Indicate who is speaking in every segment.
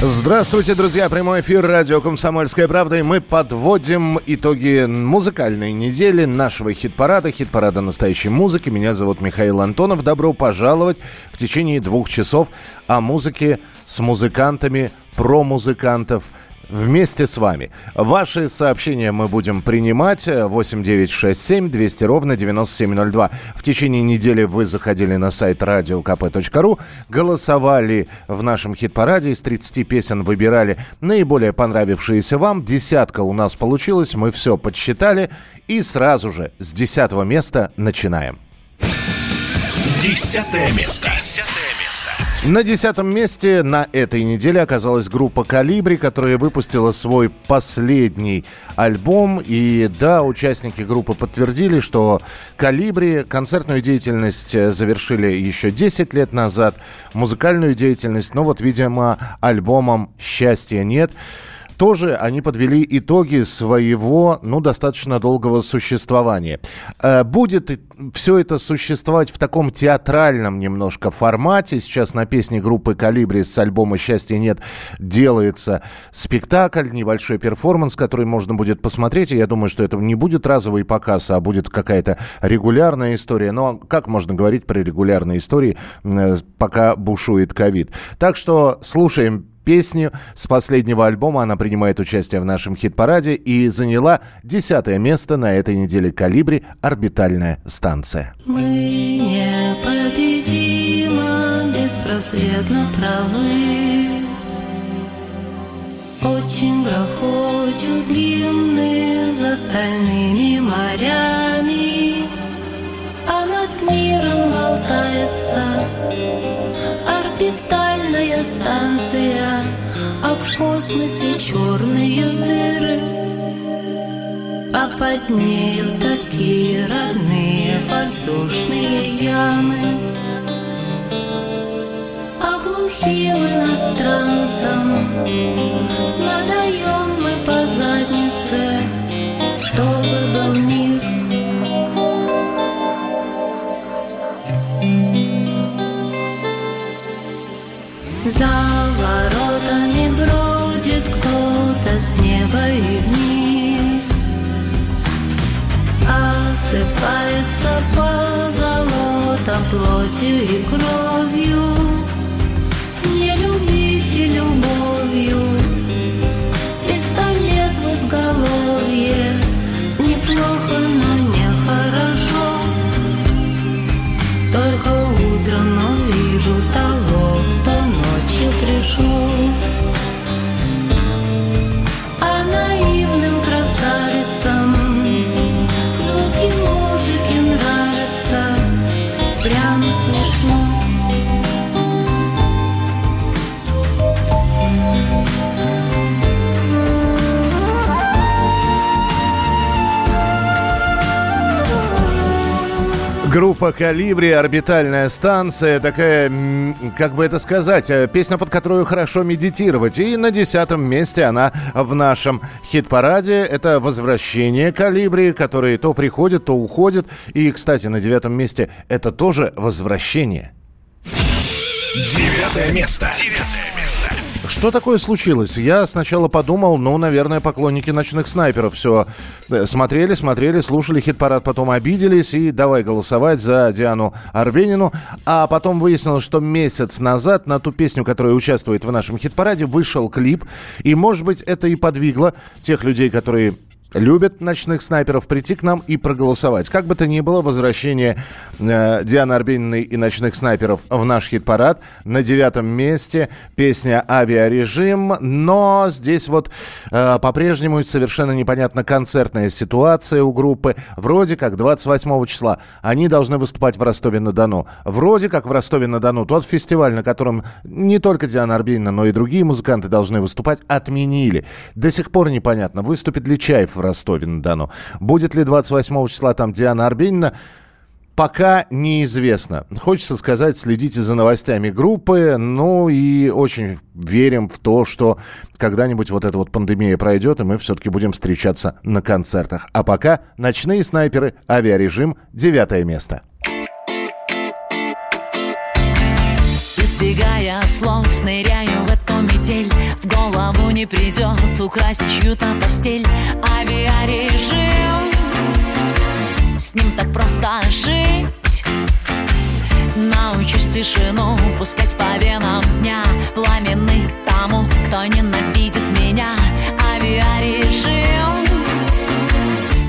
Speaker 1: Здравствуйте, друзья! Прямой эфир радио «Комсомольская правда». И мы подводим итоги музыкальной недели нашего хит-парада, хит-парада настоящей музыки. Меня зовут Михаил Антонов. Добро пожаловать в течение двух часов о музыке с музыкантами, про музыкантов – вместе с вами. Ваши сообщения мы будем принимать. 8967 200 ровно 9702. В течение недели вы заходили на сайт radiokp.ru, голосовали в нашем хит-параде, из 30 песен выбирали наиболее понравившиеся вам. Десятка у нас получилась, мы все подсчитали. И сразу же с десятого места начинаем.
Speaker 2: Десятое место. Десятое место.
Speaker 1: На десятом месте на этой неделе оказалась группа «Калибри», которая выпустила свой последний альбом. И да, участники группы подтвердили, что «Калибри» концертную деятельность завершили еще 10 лет назад, музыкальную деятельность, но вот, видимо, альбомом «Счастья нет» тоже они подвели итоги своего, ну, достаточно долгого существования. Э, будет все это существовать в таком театральном немножко формате. Сейчас на песне группы «Калибри» с альбома «Счастья нет» делается спектакль, небольшой перформанс, который можно будет посмотреть. И я думаю, что это не будет разовый показ, а будет какая-то регулярная история. Но как можно говорить про регулярные истории, э, пока бушует ковид? Так что слушаем песню. С последнего альбома она принимает участие в нашем хит-параде и заняла десятое место на этой неделе «Калибри. Орбитальная станция».
Speaker 3: Мы непобедимо, беспросветно правы. Очень грохочут гимны за стальными морями, А над миром болтается орбитальная станция, а в космосе черные дыры. А под нею такие родные воздушные ямы. А глухим иностранцам надаем плотью и кровью
Speaker 1: Группа «Калибри», «Орбитальная станция», такая, как бы это сказать, э, песня, под которую хорошо медитировать. И на десятом месте она в нашем хит-параде. Это «Возвращение Калибри», который то приходит, то уходит. И, кстати, на девятом месте это тоже «Возвращение».
Speaker 2: Девятое место. Девятое место.
Speaker 1: Что такое случилось? Я сначала подумал, ну, наверное, поклонники ночных снайперов все э, смотрели, смотрели, слушали хит-парад, потом обиделись и давай голосовать за Диану Арбенину. А потом выяснилось, что месяц назад на ту песню, которая участвует в нашем хит-параде, вышел клип. И, может быть, это и подвигло тех людей, которые любят ночных снайперов, прийти к нам и проголосовать. Как бы то ни было, возвращение э, Дианы Арбениной и ночных снайперов в наш хит-парад. На девятом месте песня «Авиарежим». Но здесь вот э, по-прежнему совершенно непонятна концертная ситуация у группы. Вроде как 28 числа они должны выступать в Ростове-на-Дону. Вроде как в Ростове-на-Дону тот фестиваль, на котором не только Диана Арбенина, но и другие музыканты должны выступать, отменили. До сих пор непонятно, выступит ли Чаев в Ростове-на-Дону. Будет ли 28 числа там Диана Арбенина? Пока неизвестно. Хочется сказать, следите за новостями группы, ну и очень верим в то, что когда-нибудь вот эта вот пандемия пройдет, и мы все-таки будем встречаться на концертах. А пока «Ночные снайперы», «Авиарежим», девятое место.
Speaker 4: Избегая слов, ныряю в метель В голову не придет украсить чью-то постель. Авиарежим С ним так просто жить. Научусь тишину пускать по венам дня. Пламенный тому, кто ненавидит меня. Авиарежим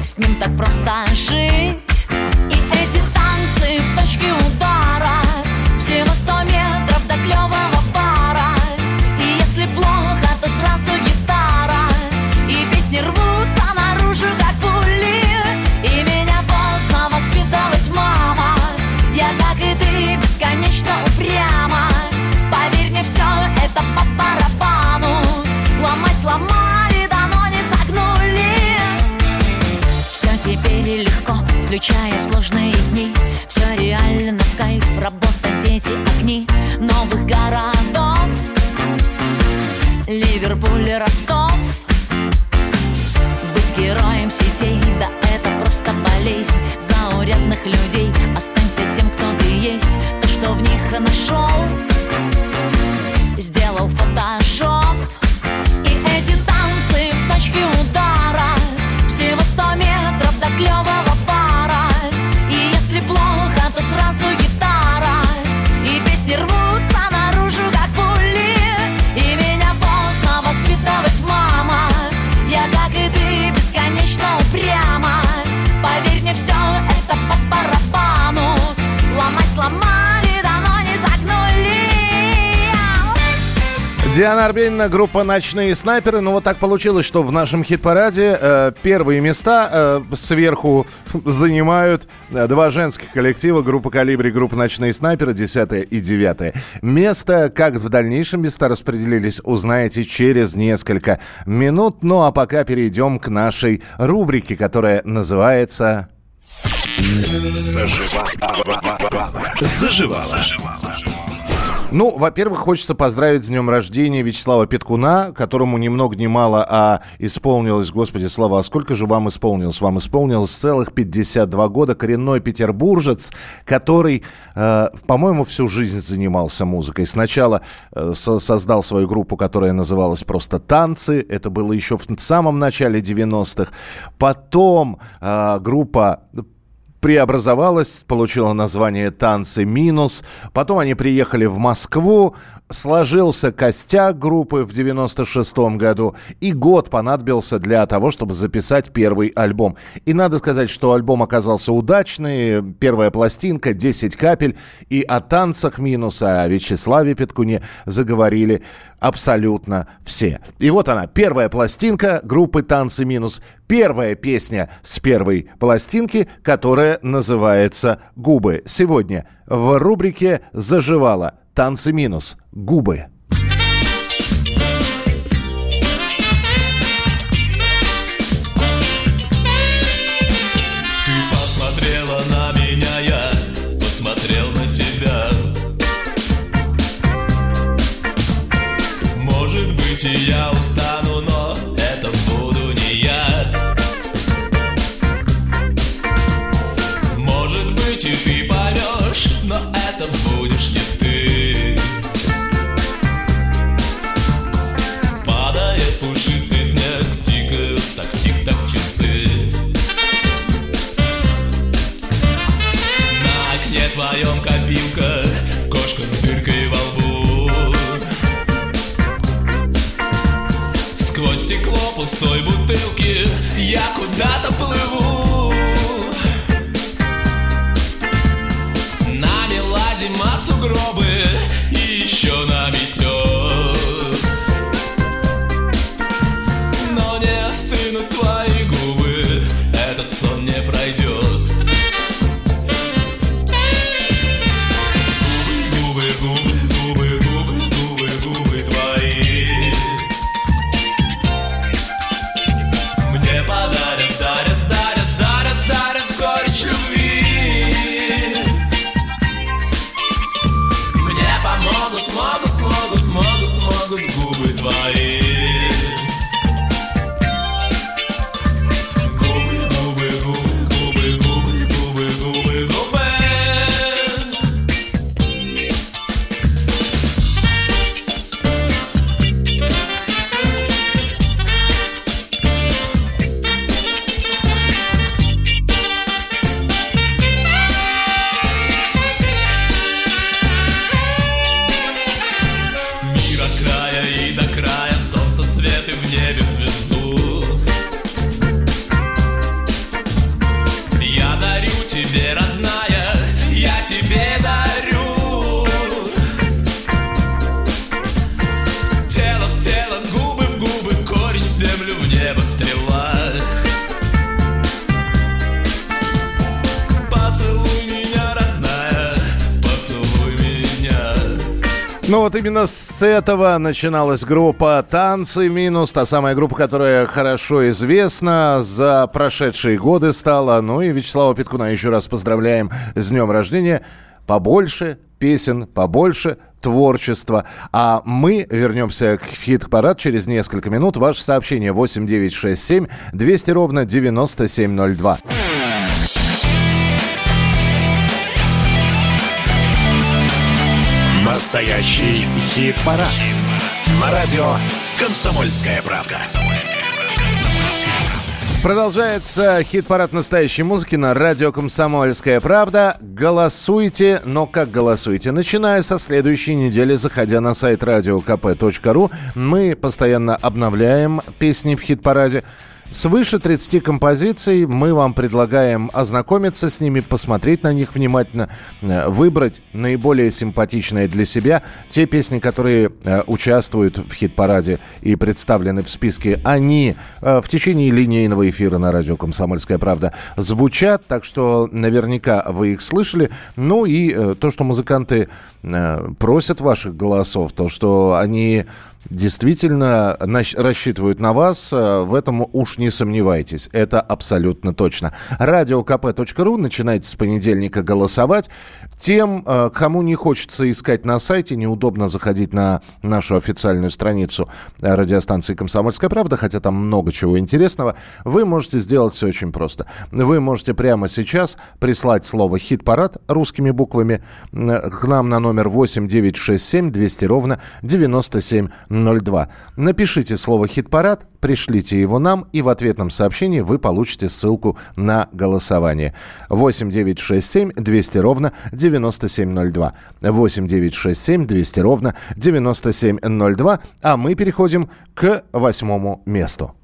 Speaker 4: С ним так просто жить. И эти танцы в точке удара включая сложные дни. Все реально в кайф, работа, дети, огни Новых городов. Ливерпуль, Ростов. Быть героем сетей, да это просто болезнь. Заурядных людей, останься тем, кто ты есть. То, что в них нашел Сделал фотошоп. И эти танцы в точке удара. Всего сто метров до клевого
Speaker 1: Диана Арбенина, группа «Ночные снайперы». Ну, вот так получилось, что в нашем хит-параде э, первые места э, сверху занимают э, два женских коллектива. Группа «Калибри», группа «Ночные снайперы», 10 и 9 место. Как в дальнейшем места распределились, узнаете через несколько минут. Ну, а пока перейдем к нашей рубрике, которая называется...
Speaker 2: Заживала.
Speaker 1: Ну, во-первых, хочется поздравить с днем рождения Вячеслава Петкуна, которому ни много ни мало, а исполнилось, господи, Слава, а сколько же вам исполнилось? Вам исполнилось целых 52 года. Коренной петербуржец, который, э, по-моему, всю жизнь занимался музыкой. Сначала э, со- создал свою группу, которая называлась просто «Танцы». Это было еще в самом начале 90-х. Потом э, группа преобразовалась, получила название «Танцы минус». Потом они приехали в Москву, сложился костяк группы в 96 году, и год понадобился для того, чтобы записать первый альбом. И надо сказать, что альбом оказался удачный, первая пластинка, 10 капель, и о танцах минуса, о Вячеславе Петкуне заговорили абсолютно все. И вот она, первая пластинка группы «Танцы минус», первая песня с первой пластинки, которая называется «Губы». Сегодня в рубрике «Заживала» «Танцы минус», «Губы».
Speaker 5: Я
Speaker 6: куда-то
Speaker 1: Ну вот именно с этого начиналась группа «Танцы минус», та самая группа, которая хорошо известна за прошедшие годы стала. Ну и Вячеслава Петкуна еще раз поздравляем с днем рождения. Побольше песен, побольше творчества. А мы вернемся к хит-парад через несколько минут. Ваше сообщение 8967 200 ровно 9702.
Speaker 2: Настоящий хит-парад. На радио «Комсомольская правда».
Speaker 1: Продолжается хит-парад настоящей музыки на радио «Комсомольская правда». Голосуйте, но как голосуйте? Начиная со следующей недели, заходя на сайт radiokp.ru, мы постоянно обновляем песни в хит-параде. Свыше 30 композиций мы вам предлагаем ознакомиться с ними, посмотреть на них внимательно, э, выбрать наиболее симпатичные для себя те песни, которые э, участвуют в хит-параде и представлены в списке. Они э, в течение линейного эфира на радио «Комсомольская правда» звучат, так что наверняка вы их слышали. Ну и то, что музыканты просят ваших голосов, то, что они действительно рассчитывают на вас. э, В этом уж не сомневайтесь. Это абсолютно точно. Радиокп.ру. Начинайте с понедельника голосовать. Тем, э, кому не хочется искать на сайте, неудобно заходить на нашу официальную страницу э, радиостанции «Комсомольская правда», хотя там много чего интересного, вы можете сделать все очень просто. Вы можете прямо сейчас прислать слово «хит-парад» русскими буквами к нам на номер 8967 200 ровно 9702. Напишите слово «хит-парад», пришлите его нам, и в ответном сообщении вы получите ссылку на голосование. 8967 200 ровно 9702. 8967 200 ровно 9702. А мы переходим к восьмому месту.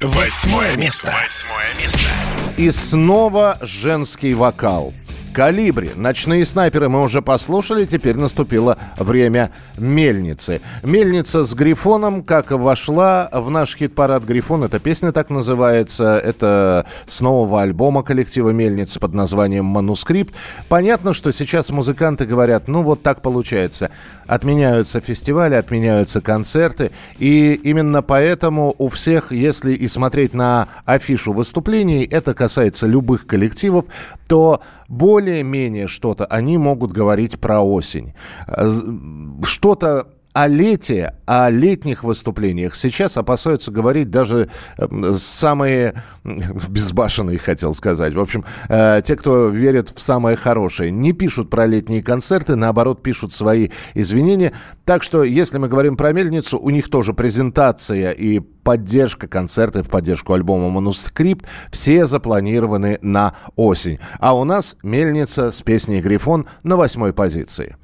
Speaker 2: Восьмое место. Восьмое место.
Speaker 1: И снова женский вокал. Калибри. Ночные снайперы мы уже послушали, теперь наступило время мельницы. Мельница с грифоном, как вошла в наш хит-парад Грифон, эта песня так называется, это с нового альбома коллектива Мельницы под названием Манускрипт. Понятно, что сейчас музыканты говорят, ну вот так получается. Отменяются фестивали, отменяются концерты, и именно поэтому у всех, если и смотреть на афишу выступлений, это касается любых коллективов, то более-менее что-то они могут говорить про осень. Э, Что-то о лете, о летних выступлениях сейчас опасаются говорить даже э, самые безбашенные, хотел сказать. В общем, э, те, кто верит в самое хорошее, не пишут про летние концерты, наоборот, пишут свои извинения. Так что, если мы говорим про мельницу, у них тоже презентация и поддержка концерты в поддержку альбома «Манускрипт» все запланированы на осень. А у нас мельница с песней «Грифон» на восьмой позиции.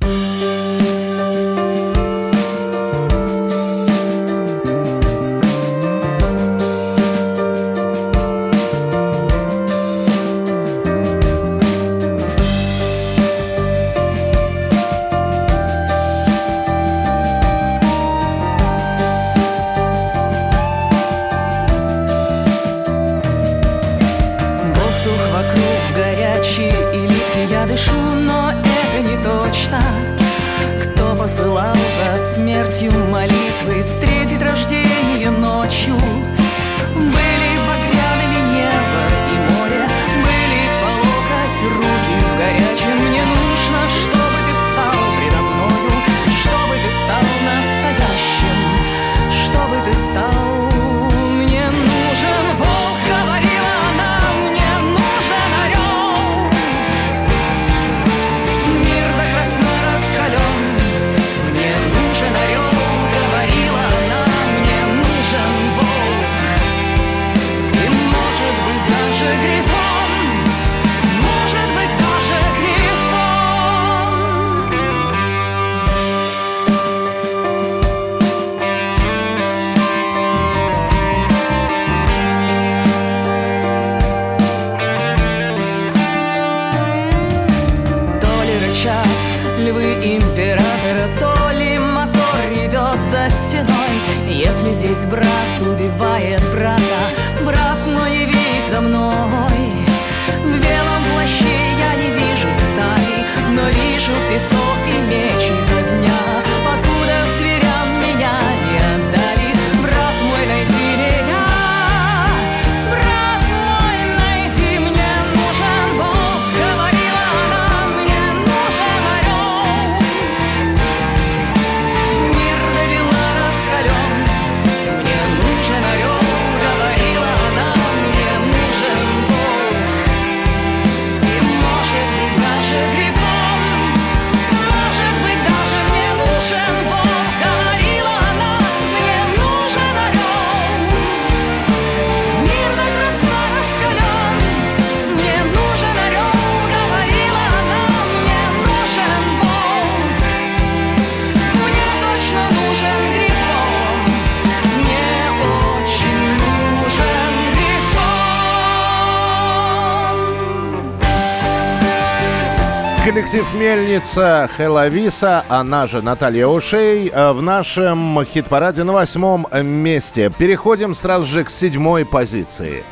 Speaker 1: Коллектив «Мельница» Хеловиса, она же Наталья Ушей, э, в нашем хит-параде на восьмом месте. Переходим сразу же к седьмой позиции.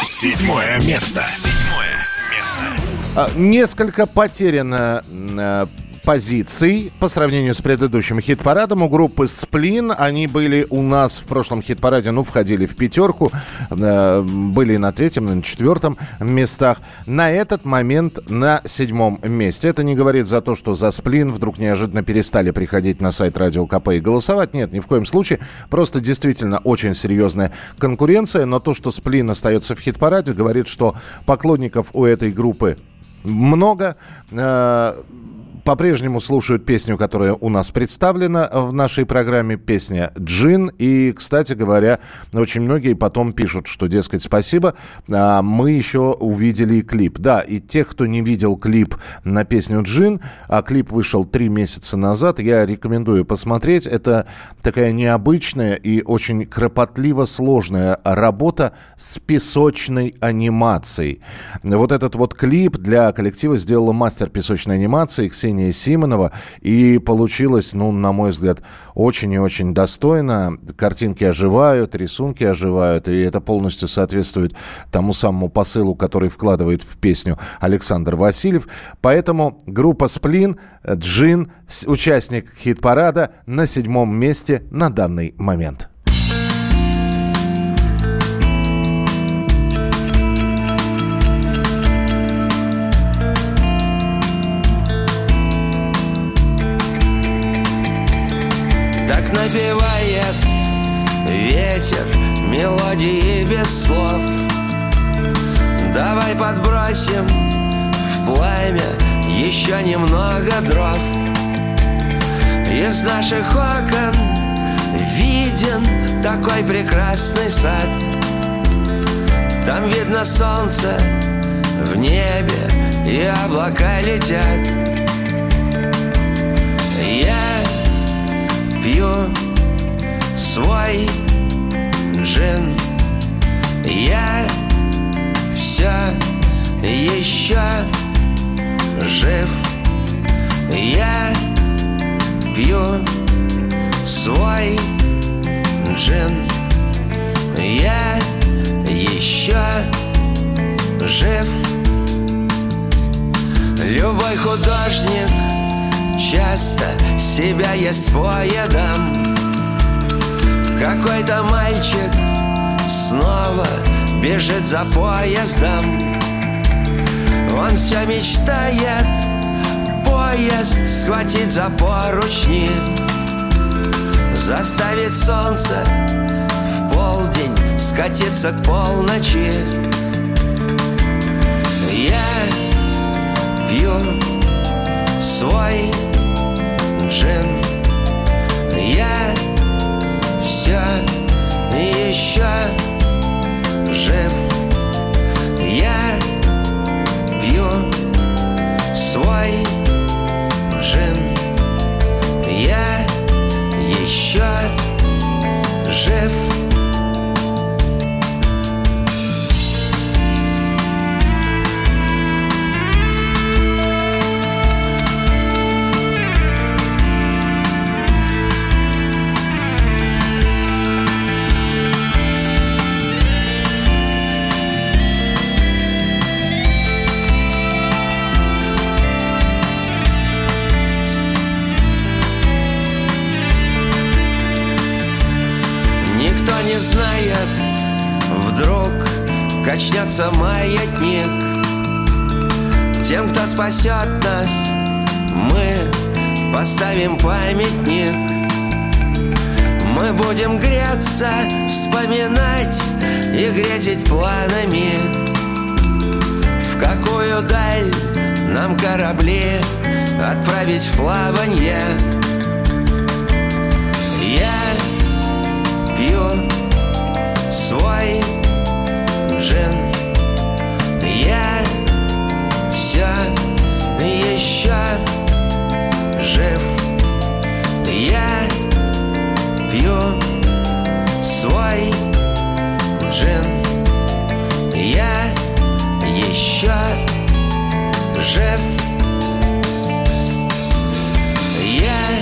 Speaker 2: Седьмое место. Седьмое место.
Speaker 1: А, Несколько потеряно э, позиций по сравнению с предыдущим хит-парадом. У группы «Сплин» они были у нас в прошлом хит-параде, ну, входили в пятерку, э, были на третьем, на четвертом местах. На этот момент на седьмом месте. Это не говорит за то, что за «Сплин» вдруг неожиданно перестали приходить на сайт Радио КП и голосовать. Нет, ни в коем случае. Просто действительно очень серьезная конкуренция. Но то, что «Сплин» остается в хит-параде, говорит, что поклонников у этой группы много. По-прежнему слушают песню, которая у нас представлена в нашей программе, песня «Джин». И, кстати говоря, очень многие потом пишут, что, дескать, спасибо, а, мы еще увидели клип. Да, и тех, кто не видел клип на песню «Джин», а клип вышел три месяца назад, я рекомендую посмотреть. Это такая необычная и очень кропотливо сложная работа с песочной анимацией. Вот этот вот клип для коллектива сделала мастер песочной анимации Ксения Симонова. И получилось, ну, на мой взгляд, очень и очень достойно. Картинки оживают, рисунки оживают. И это полностью соответствует тому самому посылу, который вкладывает в песню Александр Васильев. Поэтому группа «Сплин», «Джин», участник хит-парада на седьмом месте на данный момент.
Speaker 7: Напевает ветер мелодии без слов. Давай подбросим в пламя еще немного дров. Из наших окон виден такой прекрасный сад. Там видно солнце в небе и облака летят Пью свой джин. Я все еще жив. Я пью свой джин. Я еще жив. Любой художник часто себя ест поедом Какой-то мальчик снова бежит за поездом. Он все мечтает поезд схватить за поручни Заставить солнце в полдень скатиться к полночи. Я пью свой джин. Я все еще жив. Я пью свой джин. Я еще жив качнется маятник Тем, кто спасет нас, мы поставим памятник. Мы будем греться, вспоминать и грезить планами. В какую даль нам корабли отправить в плаванье Я пью свой джин Я все еще жив. Я пью свой джин. Я еще жив.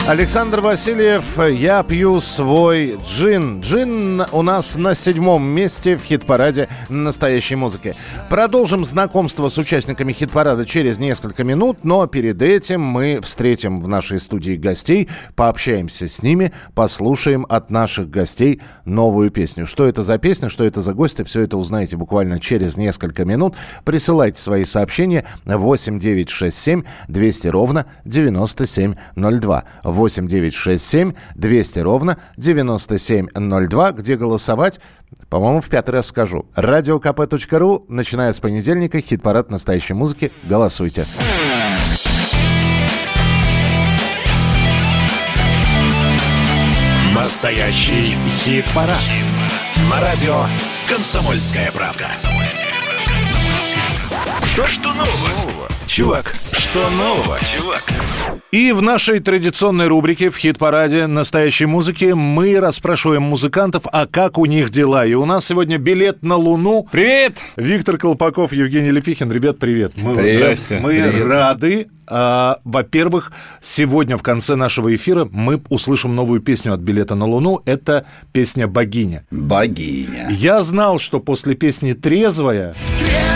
Speaker 1: Александр Васильев, я пью свой джин. Джин у нас на седьмом месте в хит-параде настоящей музыки. Продолжим знакомство с участниками хит-парада через несколько минут, но перед этим мы встретим в нашей студии гостей, пообщаемся с ними, послушаем от наших гостей новую песню. Что это за песня, что это за гости, все это узнаете буквально через несколько минут. Присылайте свои сообщения 8967 200 ровно 9702. 8967 200 ровно 9702, где голосовать, по-моему, в пятый раз скажу. Радиокп.ру, начиная с понедельника, хит-парад настоящей музыки. Голосуйте.
Speaker 2: Настоящий хит-парад. На радио «Комсомольская правда». Что, что нового? Чувак, что нового, чувак?
Speaker 1: И в нашей традиционной рубрике в хит-параде настоящей музыки мы расспрашиваем музыкантов, а как у них дела. И у нас сегодня билет на Луну.
Speaker 8: Привет!
Speaker 1: Виктор Колпаков, Евгений Лепихин. Ребят, привет. Мы,
Speaker 8: Привет.
Speaker 1: Здрасте. мы
Speaker 8: Привет.
Speaker 1: рады. А, во-первых, сегодня в конце нашего эфира мы услышим новую песню от «Билета на Луну». Это песня «Богиня».
Speaker 8: Богиня.
Speaker 1: Я знал, что после песни «Трезвая»
Speaker 5: Трезвая,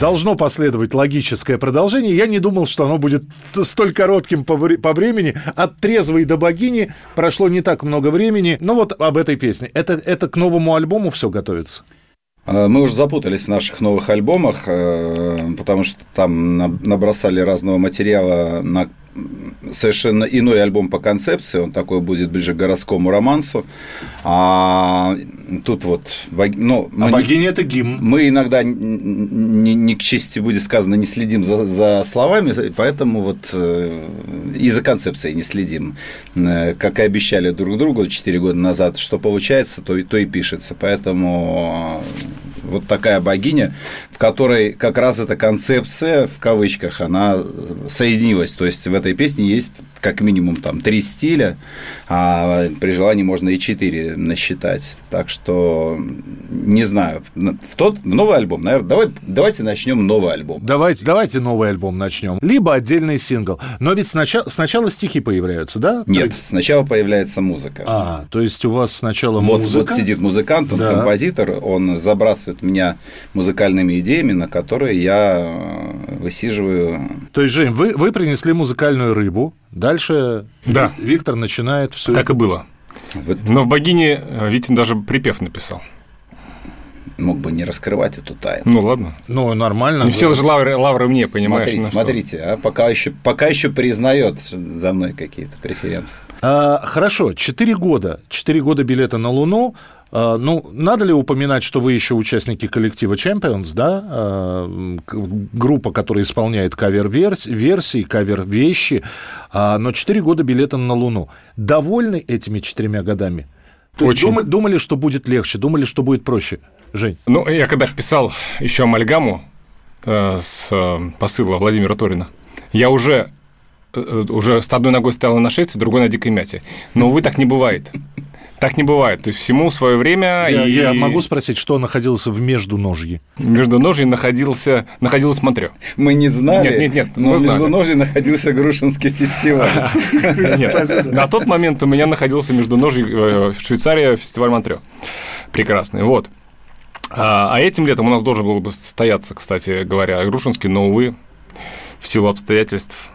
Speaker 1: должно последовать логическое продолжение. Я не думал, что оно будет столь коротким по, вре- по времени. От трезвой до богини прошло не так много времени. Ну вот об этой песне. Это, это к новому альбому все готовится.
Speaker 8: А, Мы уже запутались в наших новых альбомах, э, потому что там на- набросали разного материала на совершенно иной альбом по концепции, он такой будет ближе к городскому романсу, а тут вот, ну,
Speaker 1: А
Speaker 8: мы, не-
Speaker 1: богиня это гимн.
Speaker 8: мы иногда не, не к чести будет сказано, не следим за, за словами, поэтому вот э, и за концепцией не следим. Э, Как и обещали друг другу 4 года назад, что получается, то, и- то и пишется. Поэтому вот такая богиня, в которой как раз эта концепция, в кавычках, она соединилась. То есть в этой песне есть как минимум там три стиля, а при желании можно и четыре насчитать. Так что не знаю. В тот новый альбом, наверное, давай, давайте начнем новый альбом.
Speaker 1: Давайте, давайте новый альбом начнем. Либо отдельный сингл. Но ведь сначала, сначала стихи появляются, да?
Speaker 8: Нет, сначала появляется музыка.
Speaker 1: А, то есть у вас сначала
Speaker 8: вот,
Speaker 1: музыка?
Speaker 8: Вот сидит музыкант, он
Speaker 1: Да.
Speaker 8: композитор, он забрасывает меня музыкальными идеями, на которые я э, высиживаю.
Speaker 1: То есть, Жень, вы, вы принесли музыкальную рыбу, дальше
Speaker 9: Да.
Speaker 1: Вик- Виктор начинает все
Speaker 9: Так и было.
Speaker 8: Вот
Speaker 9: Но в «Богине» э, Витин даже припев написал.
Speaker 8: мог бы не раскрывать эту тайну.
Speaker 9: Ну, ладно.
Speaker 1: Ну, нормально.
Speaker 9: Не все же лавры, лавры мне, понимаешь?
Speaker 8: Смотрите,
Speaker 9: что.
Speaker 8: смотрите, а пока еще, пока еще признает за мной какие-то преференции.
Speaker 1: А, хорошо, 4 года. 4 года билета на Луну. А, ну, надо ли упоминать, что вы еще участники коллектива Champions, да? А, группа, которая исполняет кавер-версии, кавер-вещи. А, но 4 года билета на Луну. Довольны этими четырьмя годами? То
Speaker 9: Очень.
Speaker 1: дума- думали, что будет легче, думали, что будет проще. Жень.
Speaker 9: Ну, я когда писал еще амальгаму э, с э, посыла Владимира Торина, я уже, э, уже с одной ногой стоял на нашествии, другой на дикой мяте. Но, увы, так не бывает. Так не бывает. То есть всему свое время.
Speaker 1: Я,
Speaker 9: и
Speaker 1: я могу спросить, что находилось в междуножье?
Speaker 9: Между ножей находился, находилось Монтрё.
Speaker 8: Мы не знали,
Speaker 9: Нет, нет, нет,
Speaker 8: но в
Speaker 9: знали.
Speaker 8: Междуножье находился Грушинский фестиваль.
Speaker 9: Нет, на тот момент у меня находился между ножей э, Швейцария, фестиваль Монтрё. Прекрасный. Вот. А а этим летом у нас должен был бы состояться, кстати говоря, Грушинский, но, увы, в силу обстоятельств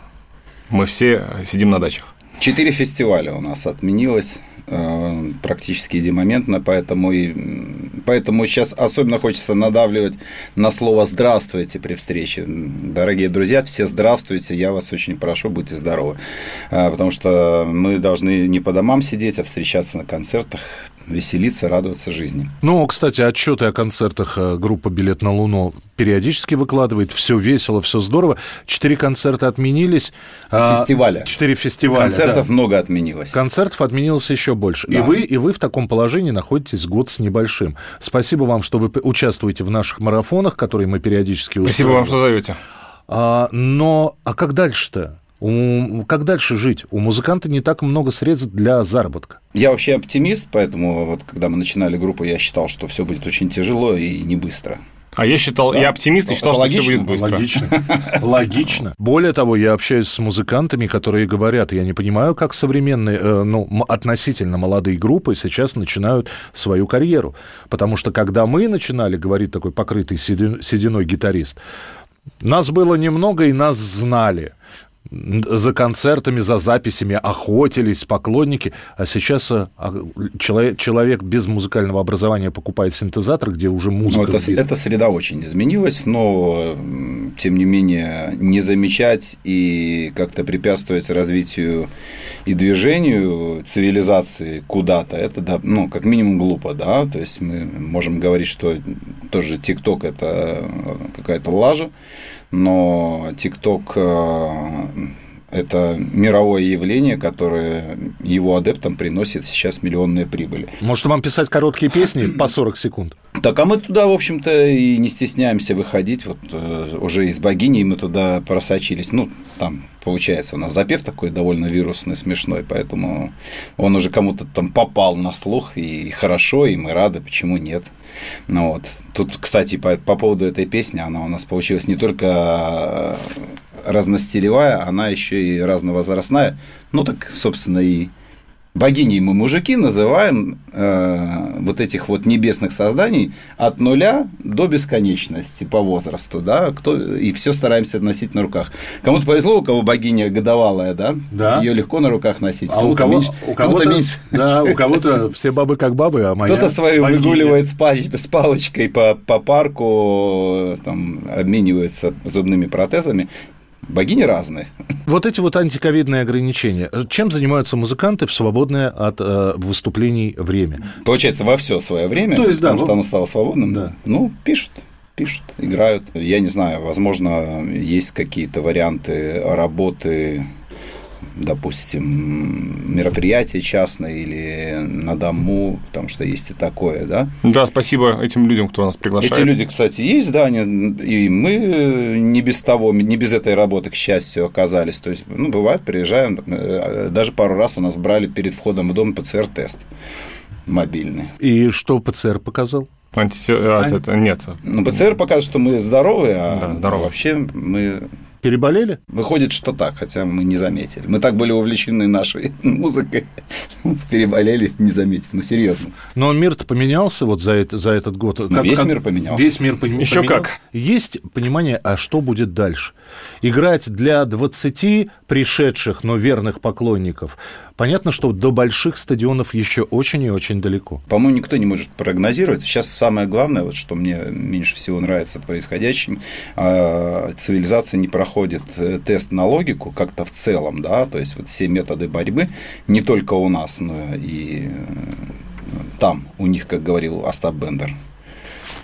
Speaker 9: мы все сидим на дачах.
Speaker 8: Четыре фестиваля у нас отменилось практически единомоментно, поэтому, и, поэтому сейчас особенно хочется надавливать на слово «здравствуйте» при встрече. Дорогие друзья, все здравствуйте, я вас очень прошу, будьте здоровы. А, Потому что мы должны не по домам сидеть, а встречаться на концертах, веселиться, радоваться жизни.
Speaker 1: Ну, кстати, отчеты о концертах э, группа «Билет на Луну» периодически выкладывает. Все весело, все здорово. Четыре концерта отменились. А,
Speaker 8: Фестиваля.
Speaker 1: Четыре фестиваля.
Speaker 8: Концертов
Speaker 1: да.
Speaker 8: много отменилось.
Speaker 1: Концертов отменилось еще больше. И,
Speaker 8: Да.
Speaker 1: вы, и вы в таком положении находитесь год с небольшим. Спасибо вам, что вы участвуете в наших марафонах, которые мы периодически
Speaker 9: Спасибо вам,
Speaker 1: устраиваем.
Speaker 9: что зовете.
Speaker 1: А, но, а как дальше-то? У- как дальше жить? У музыканта не так много средств для заработка.
Speaker 8: Я вообще оптимист, поэтому вот когда мы начинали группу, я считал, что все будет очень тяжело и не быстро.
Speaker 9: А я считал,
Speaker 8: Да.
Speaker 9: я оптимист и считал, что все
Speaker 8: Логично,
Speaker 9: будет быстро.
Speaker 1: Логично. Логично. Более того, я общаюсь с музыкантами, которые говорят, я не понимаю, как современные, э, ну, относительно молодые группы сейчас начинают свою карьеру. Потому что когда мы начинали, говорит такой покрытый седи- сединой гитарист, нас было немного и нас знали. За концертами, за записями охотились поклонники, а сейчас э, а, человек, человек без музыкального образования покупает синтезатор, где уже
Speaker 8: Ну,
Speaker 1: музыка
Speaker 8: это,
Speaker 1: вбита.
Speaker 8: эта среда очень изменилась, но тем не менее не замечать и как-то препятствовать развитию и движению цивилизации куда-то, это да, ну, как минимум глупо, да, то есть мы можем говорить, что тоже ТикТок это э, какая-то лажа, но ТикТок э, это мировое явление, которое его адептам приносит сейчас миллионные прибыли.
Speaker 1: Может, вам писать короткие песни по 40 секунд?
Speaker 8: Так, а мы туда, в общем-то, и не стесняемся выходить. Вот э, уже из богини мы туда просочились. Ну, там, получается, у нас запев такой довольно вирусный, смешной, поэтому он уже кому-то там попал на слух, и хорошо, и мы рады, почему нет. Ну вот. Тут, кстати, по, по поводу этой песни, она у нас получилась не только разностилевая, она еще и разновозрастная. Ну, так, собственно, и богиней мы мужики называем э, вот этих вот небесных созданий от нуля до бесконечности по возрасту, да, кто, и все стараемся носить на руках. Кому-то повезло, у кого богиня годовалая, да,
Speaker 1: Да.
Speaker 8: ее легко на руках носить,
Speaker 1: А у кого,
Speaker 8: меньше,
Speaker 1: у кого-то,
Speaker 8: меньше.
Speaker 1: да, у кого-то все бабы как бабы, а моя
Speaker 8: Кто-то свою
Speaker 1: богиня.
Speaker 8: выгуливает с, палич- с палочкой по, по парку, там, обменивается зубными протезами. Богини разные.
Speaker 1: Вот эти вот антиковидные ограничения. Чем занимаются музыканты в свободное от э, выступлений время?
Speaker 8: Получается, во все свое время,
Speaker 1: То есть, да,
Speaker 8: потому
Speaker 1: во-
Speaker 8: что оно стало свободным.
Speaker 1: Да.
Speaker 8: Ну, пишут, пишут, играют. Я не знаю, возможно, есть какие-то варианты работы допустим, мероприятие частное или на дому, потому что есть и такое, да.
Speaker 9: Да, спасибо этим людям, кто нас приглашает.
Speaker 8: Эти люди, кстати, есть, да, они, и мы не без того, не без этой работы, к счастью, оказались. То есть, ну, бывает, приезжаем, э, даже пару раз у нас брали перед входом в дом ПЦР-тест мобильный.
Speaker 1: И что ПЦР показал?
Speaker 9: Анти... а, нет.
Speaker 8: Ну, ПЦР показывает, что мы здоровые, а
Speaker 9: Да, здоровы.
Speaker 8: вообще мы
Speaker 1: Переболели?
Speaker 8: Выходит, что так, хотя мы не заметили. Мы так были увлечены нашей музыкой, переболели, не заметив. Ну, серьезно.
Speaker 1: Но мир-то поменялся вот за, это, за этот год.
Speaker 8: Ну, весь мир поменялся.
Speaker 1: Весь мир пом- поменялся.
Speaker 9: как.
Speaker 1: Есть понимание, а что будет дальше? Играть для 20 пришедших, но верных поклонников. Понятно, что до больших стадионов еще очень и очень далеко.
Speaker 8: По-моему, никто не может прогнозировать. Сейчас самое главное, вот, что мне меньше всего нравится происходящим, а, цивилизация не проходит э, тест на логику как-то в целом, да, то есть вот все методы борьбы не только у нас, но и э, там у них, как говорил Остап Бендер,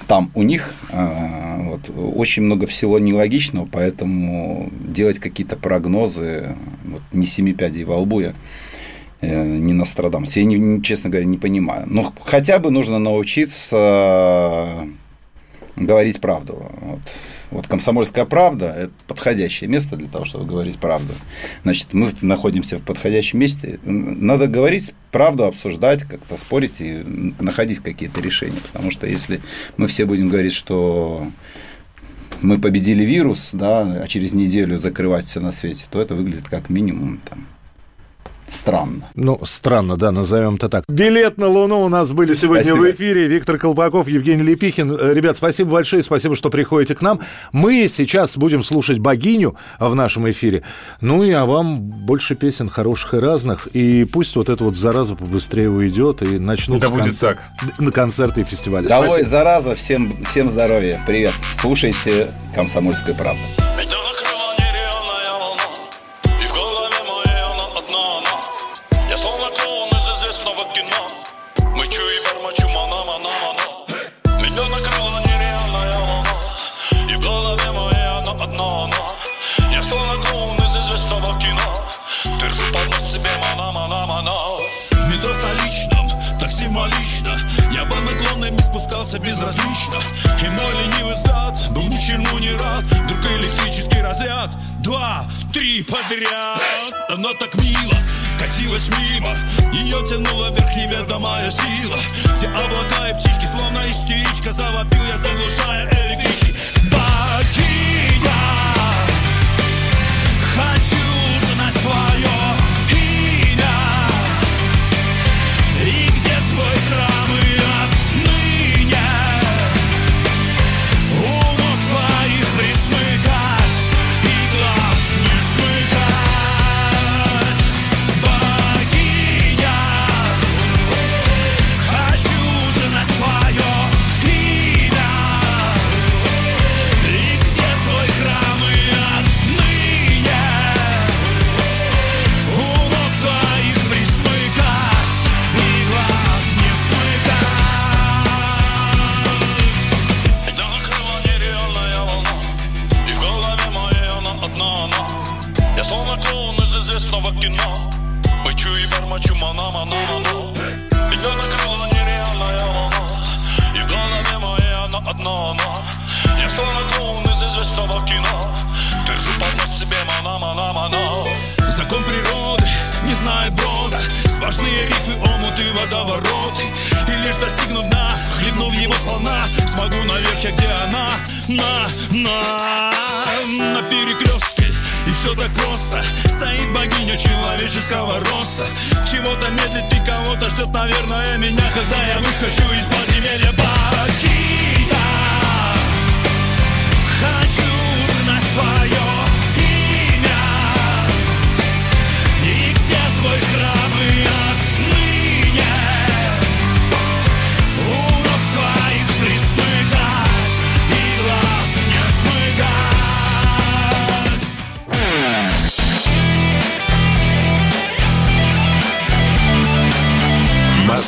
Speaker 8: там у них а, вот, очень много всего нелогичного, поэтому делать какие-то прогнозы, вот, не семи пядей во лбу я э, не Нострадамус. Я, не- честно говоря, не понимаю. Но хотя бы нужно научиться говорить правду. Вот. Вот комсомольская правда – это подходящее место для того, чтобы говорить правду. Значит, мы находимся в подходящем месте. Надо говорить правду, обсуждать, как-то спорить и находить какие-то решения. Потому что если мы все будем говорить, что мы победили вирус, да, а через неделю закрывать все на свете, то это выглядит как минимум там, странно.
Speaker 1: Ну, странно, да, назовем это так. Билет на Луну у нас были сегодня
Speaker 8: Спасибо.
Speaker 1: в эфире. Виктор Колпаков, Евгений Лепихин. Э, Ребят, спасибо большое, спасибо, что приходите к нам. Мы сейчас будем слушать богиню в нашем эфире. Ну и а вам больше песен хороших и разных. И пусть вот эта вот зараза побыстрее уйдет и начнутся
Speaker 9: Да будет так.
Speaker 1: на концерты и фестивали.
Speaker 8: Долой,
Speaker 1: Спасибо.
Speaker 8: зараза, всем, всем здоровья, привет. Слушайте «Комсомольскую правду».
Speaker 5: Два, три подряд. Она так мило катилась мимо. Ее тянула вверх неведомая сила. Где облака и птички, словно истеричка Завопил я, заглушая электрички. Богиня на, на, на перекрестке. И все так просто, стоит богиня человеческого роста. Чего-то медлит и кого-то ждет, наверное, меня Когда я выскочу из подземелья. Богиня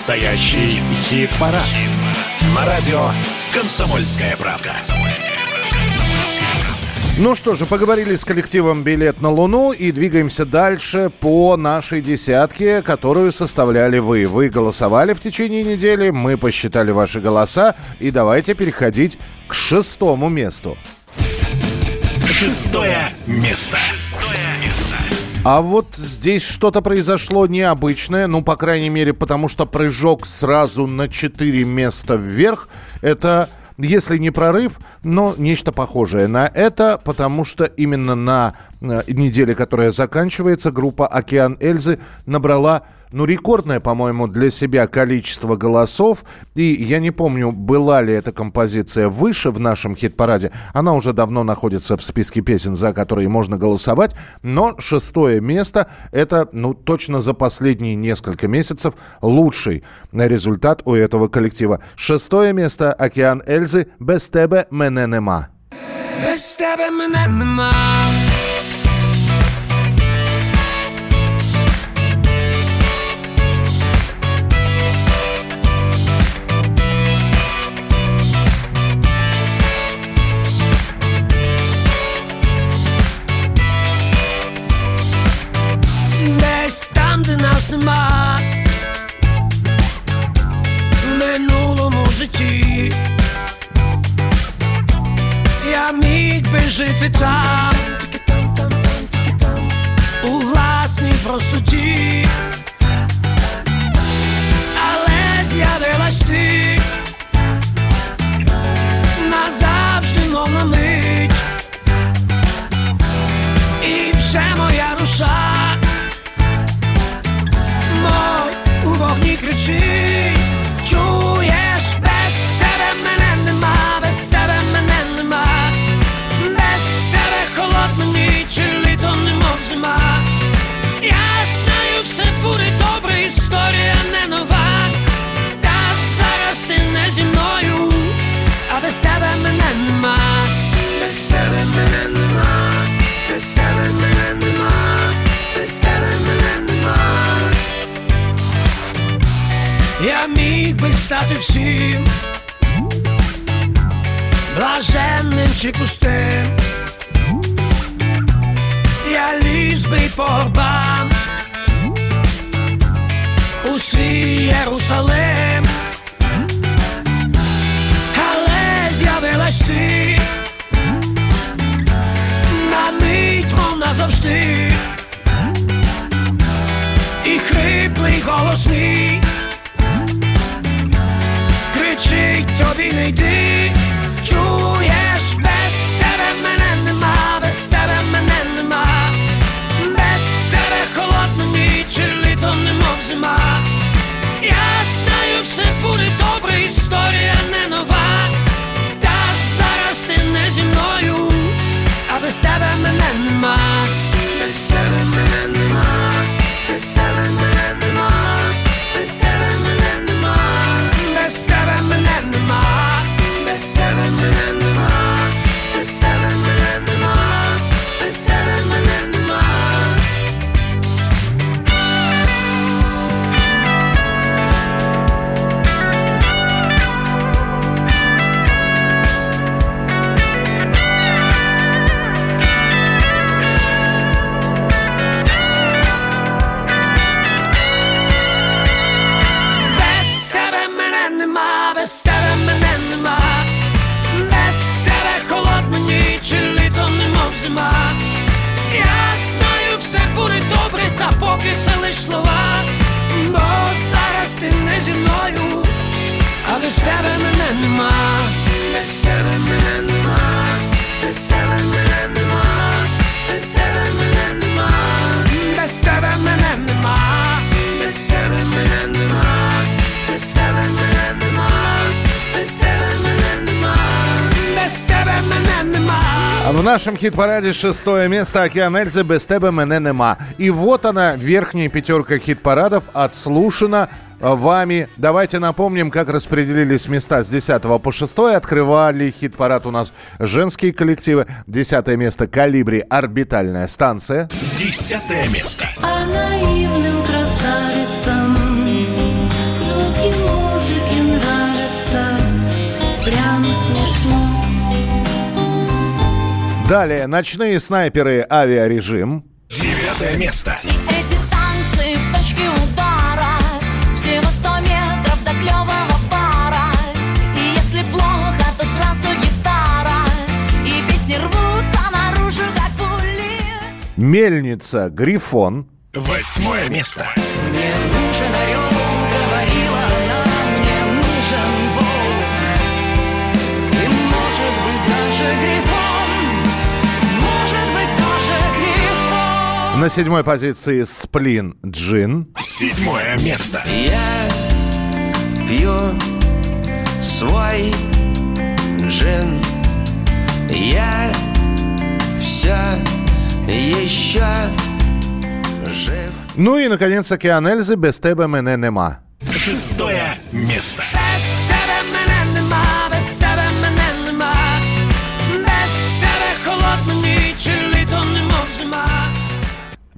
Speaker 2: Настоящий хит-парад. На радио «Комсомольская правда».
Speaker 1: Ну что же, поговорили с коллективом «Билет на Луну» и двигаемся дальше по нашей десятке, которую составляли вы. Вы голосовали в течение недели, мы посчитали ваши голоса, и давайте переходить к шестому месту.
Speaker 2: Шестое место. Шестое место.
Speaker 1: А вот здесь что-то произошло необычное, ну, по крайней мере, потому что прыжок сразу на 4 места вверх, это если не прорыв, но нечто похожее на это, потому что именно на э, неделе, которая заканчивается, группа «Океан Эльзы» набрала ну, рекордное, по-моему, для себя количество голосов. И я не помню, была ли эта композиция выше в нашем хит-параде. Она уже давно находится в списке песен, за которые можно голосовать. Но шестое место – это, ну, точно за последние несколько месяцев лучший результат у этого коллектива. Шестое место – «Океан Эльзы» «Без тебе мене нема».
Speaker 10: Без тебе мене нема. Нема В минулому житті. Я міг би жити там. У власній простоті. Але з'явилась ти. Назавжди, мов мить. І вже моя душа csúlyes Beszteremmen enne már, beszteremmen enne már Beszterek alatt, mint nincs, liton, nem már всім. Блаженним чи пустим. Я ліз би по горбам у свій Єрусалим, але з'явилась ти. На мить, мов назавжди, і хриплий голос кричить тобі не йди, чуєш, без тебе мене нема, без тебе мене нема, без тебе холодна ніч, літо немов зима. Я знаю, все буде добре, історія не нова. Та зараз ти не зі мною, а без тебе мене нема, Santa in. Поки це лиш слова. Бо зараз ти не зі мною, а без тебе мене нема, без тебе мене нема, без тебе мене нема, без тебе мене нема, без тебе мене нема, без тебе мене нема, без тебе мене нема, без тебе мене нема, без тебе мене нема.
Speaker 1: В нашем хит-параде шестое место «Океан Эльзы» «Без тебе мене нема». И вот она, верхняя пятерка хит-парадов, отслушана вами. Давайте напомним, как распределились места с 10 по 6. Открывали хит-парад у нас женские коллективы. Десятое место «Калибри. Орбитальная станция».
Speaker 2: Десятое место.
Speaker 3: А наивным
Speaker 1: Далее, ночные снайперы авиарежим.
Speaker 2: Девятое место.
Speaker 4: Эти танцы в точке удара Всего сто метров до клевого пара И если плохо, то сразу гитара И песни рвутся наружу, как пули
Speaker 1: Мельница Грифон.
Speaker 2: Восьмое место.
Speaker 10: Мне нужен орел,
Speaker 1: На седьмой позиции Сплин Джин.
Speaker 2: Седьмое место.
Speaker 10: Я пью свой джин Я все еще жив
Speaker 1: Ну и, наконец, Океан Эльзы без тебе мене нема.
Speaker 2: Шестое место.
Speaker 10: Без тебе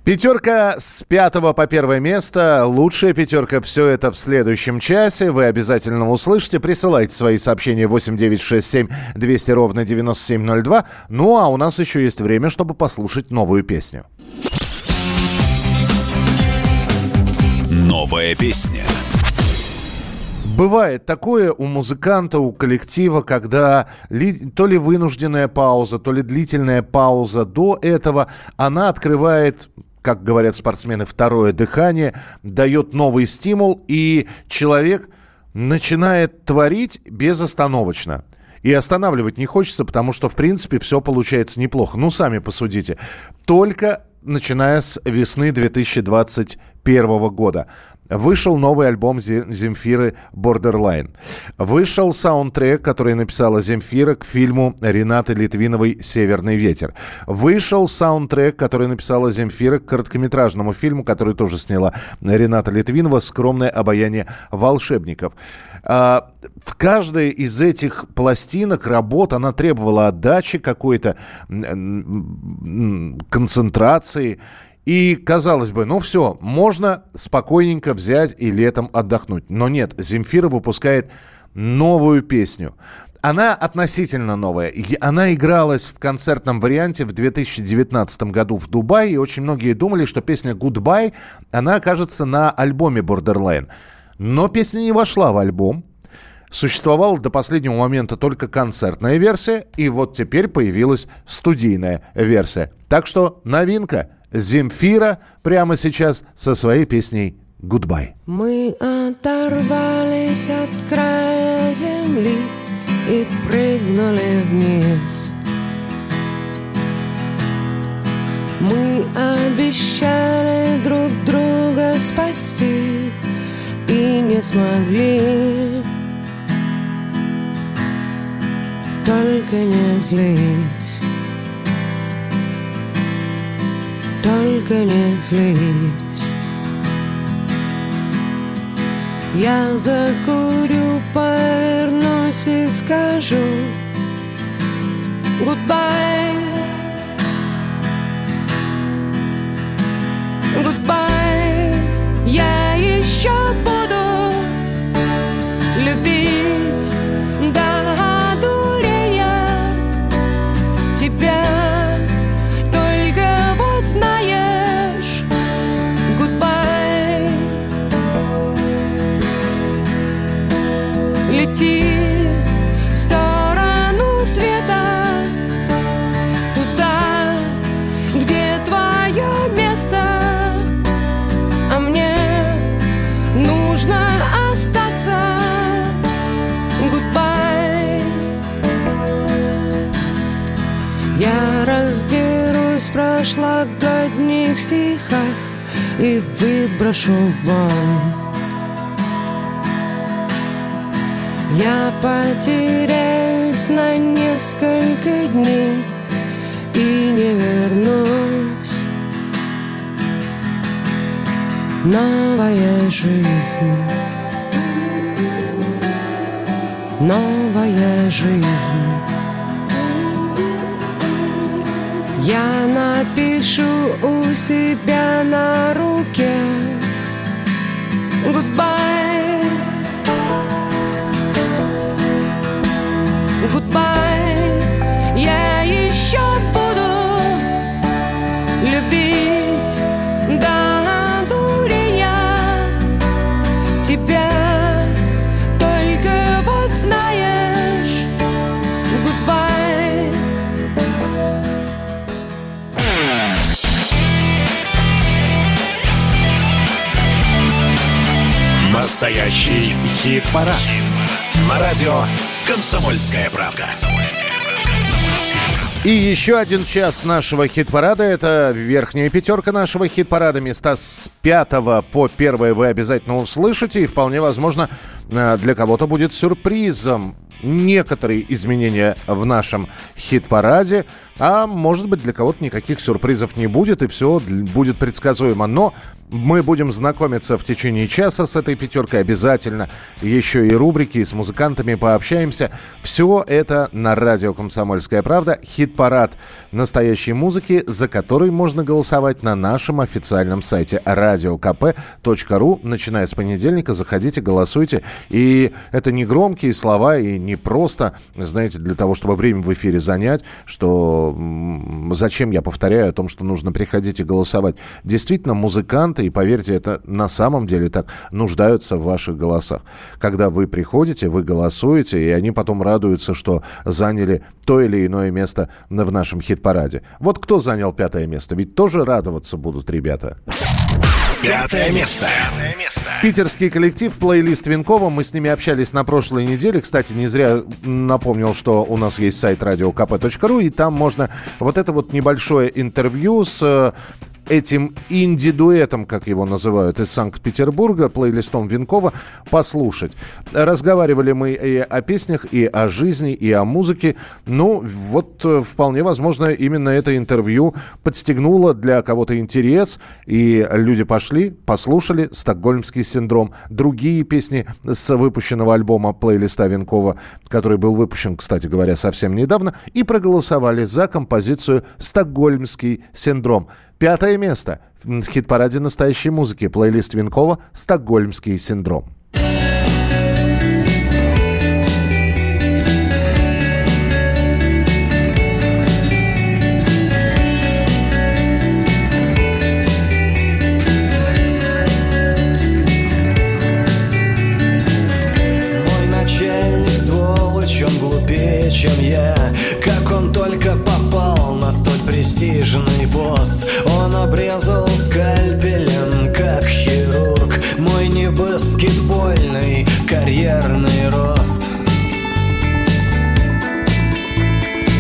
Speaker 1: Пятерка с пятого по первое место. Лучшая пятерка. Все это в следующем часе. Вы обязательно услышите. Присылайте свои сообщения 8967 200 ровно 9702. Ну, а у нас еще есть время, чтобы послушать новую песню.
Speaker 2: Новая песня.
Speaker 1: Бывает такое у музыканта, у коллектива, когда ли- то ли вынужденная пауза, то ли длительная пауза до этого, она открывает как говорят спортсмены, второе дыхание, дает новый стимул, и человек начинает творить безостановочно. И останавливать не хочется, потому что, в принципе, все получается неплохо. Ну, сами посудите. Только начиная с весны 2021 года. Вышел новый альбом Зе- Земфиры «Borderline». Вышел саундтрек, который написала Земфира к фильму Ренаты Литвиновой «Северный ветер». Вышел саундтрек, который написала Земфира к короткометражному фильму, который тоже сняла Рената Литвинова «Скромное обаяние волшебников». А, в каждой из этих пластинок работ она требовала отдачи какой-то, концентрации. И, казалось бы, ну все, можно спокойненько взять и летом отдохнуть. Но нет, Земфира выпускает новую песню. Она относительно новая. Она игралась в концертном варианте в 2019 году в Дубае, и очень многие думали, что песня «Goodbye» она окажется на альбоме Borderline. Но песня не вошла в альбом. Существовала до последнего момента только концертная версия, и вот теперь появилась студийная версия. Так что новинка. Земфира прямо сейчас со своей песней «Goodbye».
Speaker 11: Мы оторвались от края земли и прыгнули вниз. Мы обещали друг друга спасти и не смогли. Только не злись, только не злись. Я закурю, повернусь и скажу Goodbye И выброшу вон Я потеряюсь на несколько дней и не вернусь. Новая жизнь, новая жизнь. Я напишу у себя на руке Goodbye Goodbye
Speaker 2: Настоящий хит-парад. На радио «Комсомольская правда».
Speaker 1: И еще один час нашего хит-парада. Это верхняя пятерка нашего хит-парада. Места с пятого по первое вы обязательно услышите. И вполне возможно, э, для кого-то будет сюрпризом некоторые изменения в нашем хит-параде. А может быть, для кого-то никаких сюрпризов не будет, и все будет предсказуемо. Но мы будем знакомиться в течение часа с этой пятеркой обязательно. Еще и рубрики, с музыкантами пообщаемся. Все это на радио «Комсомольская правда». Хит-парад настоящей музыки, за который можно голосовать на нашем официальном сайте radiokp.ru. Начиная с понедельника, заходите, голосуйте. И это не громкие слова и не просто, знаете, для того, чтобы время в эфире занять, что зачем я повторяю о том, что нужно приходить и голосовать. Действительно, музыканты, и поверьте, это на самом деле так, нуждаются в ваших голосах. Когда вы приходите, вы голосуете, и они потом радуются, что заняли то или иное место в нашем хит-параде. Вот кто занял пятое место? Ведь тоже радоваться будут ребята.
Speaker 2: Пятое место. Пятое место.
Speaker 1: Питерский коллектив плейлист Винкова. Мы с ними общались на прошлой неделе. Кстати, не зря напомнил, что у нас есть сайт radiokp.ru, и там можно вот это вот небольшое интервью с э, этим инди-дуэтом, как его называют, из Санкт-Петербурга, плейлистом Винкова, послушать. Разговаривали мы и о песнях, и о жизни, и о музыке. Ну, вот э, вполне возможно, именно это интервью подстегнуло для кого-то интерес, и люди пошли, послушали «Стокгольмский синдром», другие песни с выпущенного альбома плейлиста Винкова, который был выпущен, кстати говоря, совсем недавно, и проголосовали за композицию «Стокгольмский синдром». Пятое место в хит-параде настоящей музыки. Плейлист Винкова «Стокгольмский синдром».
Speaker 12: Чем я карьерный рост.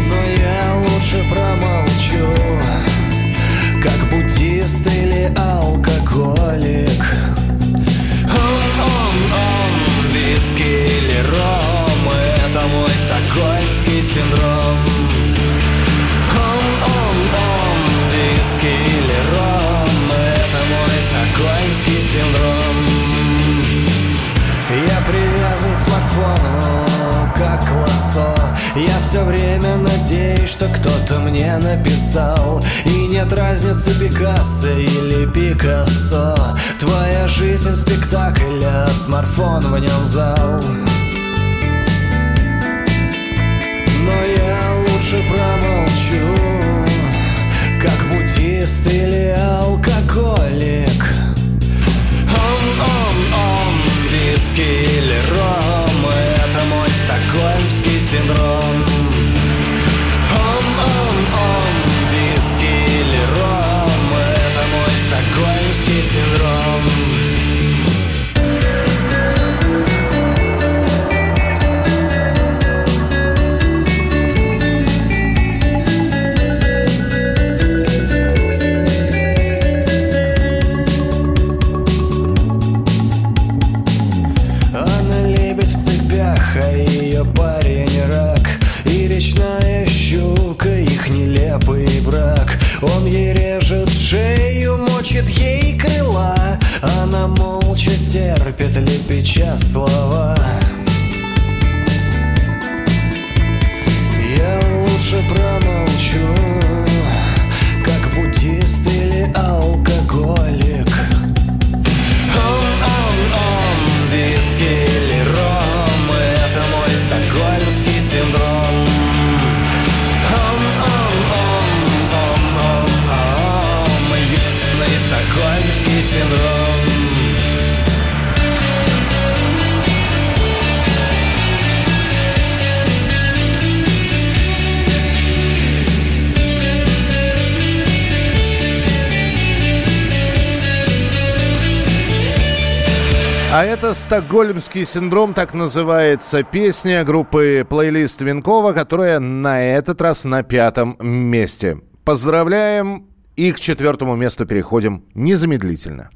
Speaker 12: Но я лучше промолчу Как буддист или алкоголик. Он-он-он, виски или ром Это мой стокгольмский синдром. Он-он-он, виски Я все время надеюсь, что кто-то мне написал. И нет разницы Пикассо или Пикассо. Твоя жизнь спектакль, а смартфон в нем зал. Но я лучше промолчу. Как буддист или алкоголик. Он-он-он, виски или ром. Это мой стокгольмский синдром. Он-он-он, виски или ром. Это мой стокгольмский синдром лепеча слова
Speaker 1: А это «Стокгольмский синдром», так называется песня группы «Плейлист Винкова», которая на этот раз на пятом месте. Поздравляем и к четвертому месту переходим незамедлительно.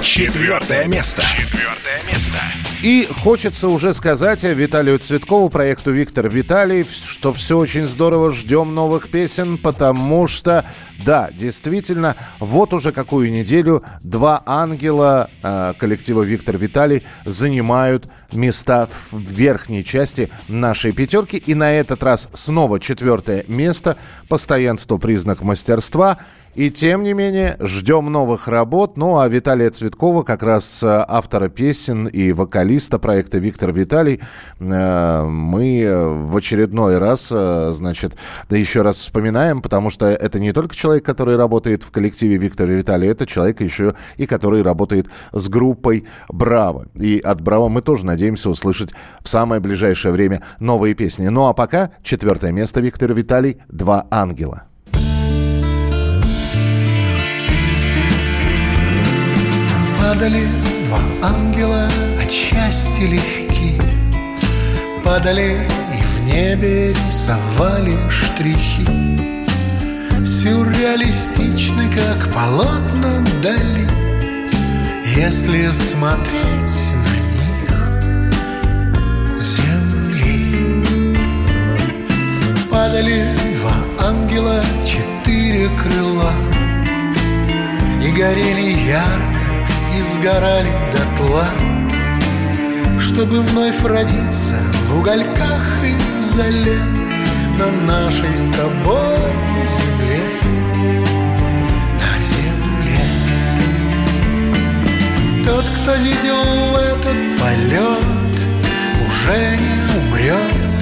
Speaker 2: Четвертое место. Четвертое место.
Speaker 1: И хочется уже сказать Виталию Цветкову, проекту «Виктор Виталий», что все очень здорово, ждем новых песен, потому что, да, действительно, вот уже какую неделю два ангела э, коллектива «Виктор Виталий» занимают места в верхней части нашей пятерки. И на этот раз снова четвертое место, постоянство признак мастерства – и тем не менее, ждем новых работ. Ну, а Виталия Цветкова, как раз э, автора песен и вокалиста проекта «Виктор Виталий», э, мы в очередной раз, э, значит, да еще раз вспоминаем, потому что это не только человек, который работает в коллективе «Виктор Виталий», это человек еще и который работает с группой «Браво». И от «Браво» мы тоже надеемся услышать в самое ближайшее время новые песни. Ну, а пока четвертое место «Виктор Виталий. Два ангела».
Speaker 13: Падали два ангела от счастья легки. Падали и в небе рисовали штрихи. Сюрреалистичны, как полотна дали Если смотреть на них земли. Падали два ангела, четыре крыла. И горели ярко сгорали дотла Чтобы вновь родиться в угольках и в зале На нашей с тобой земле. На земле. Тот, кто видел этот полет Уже не умрет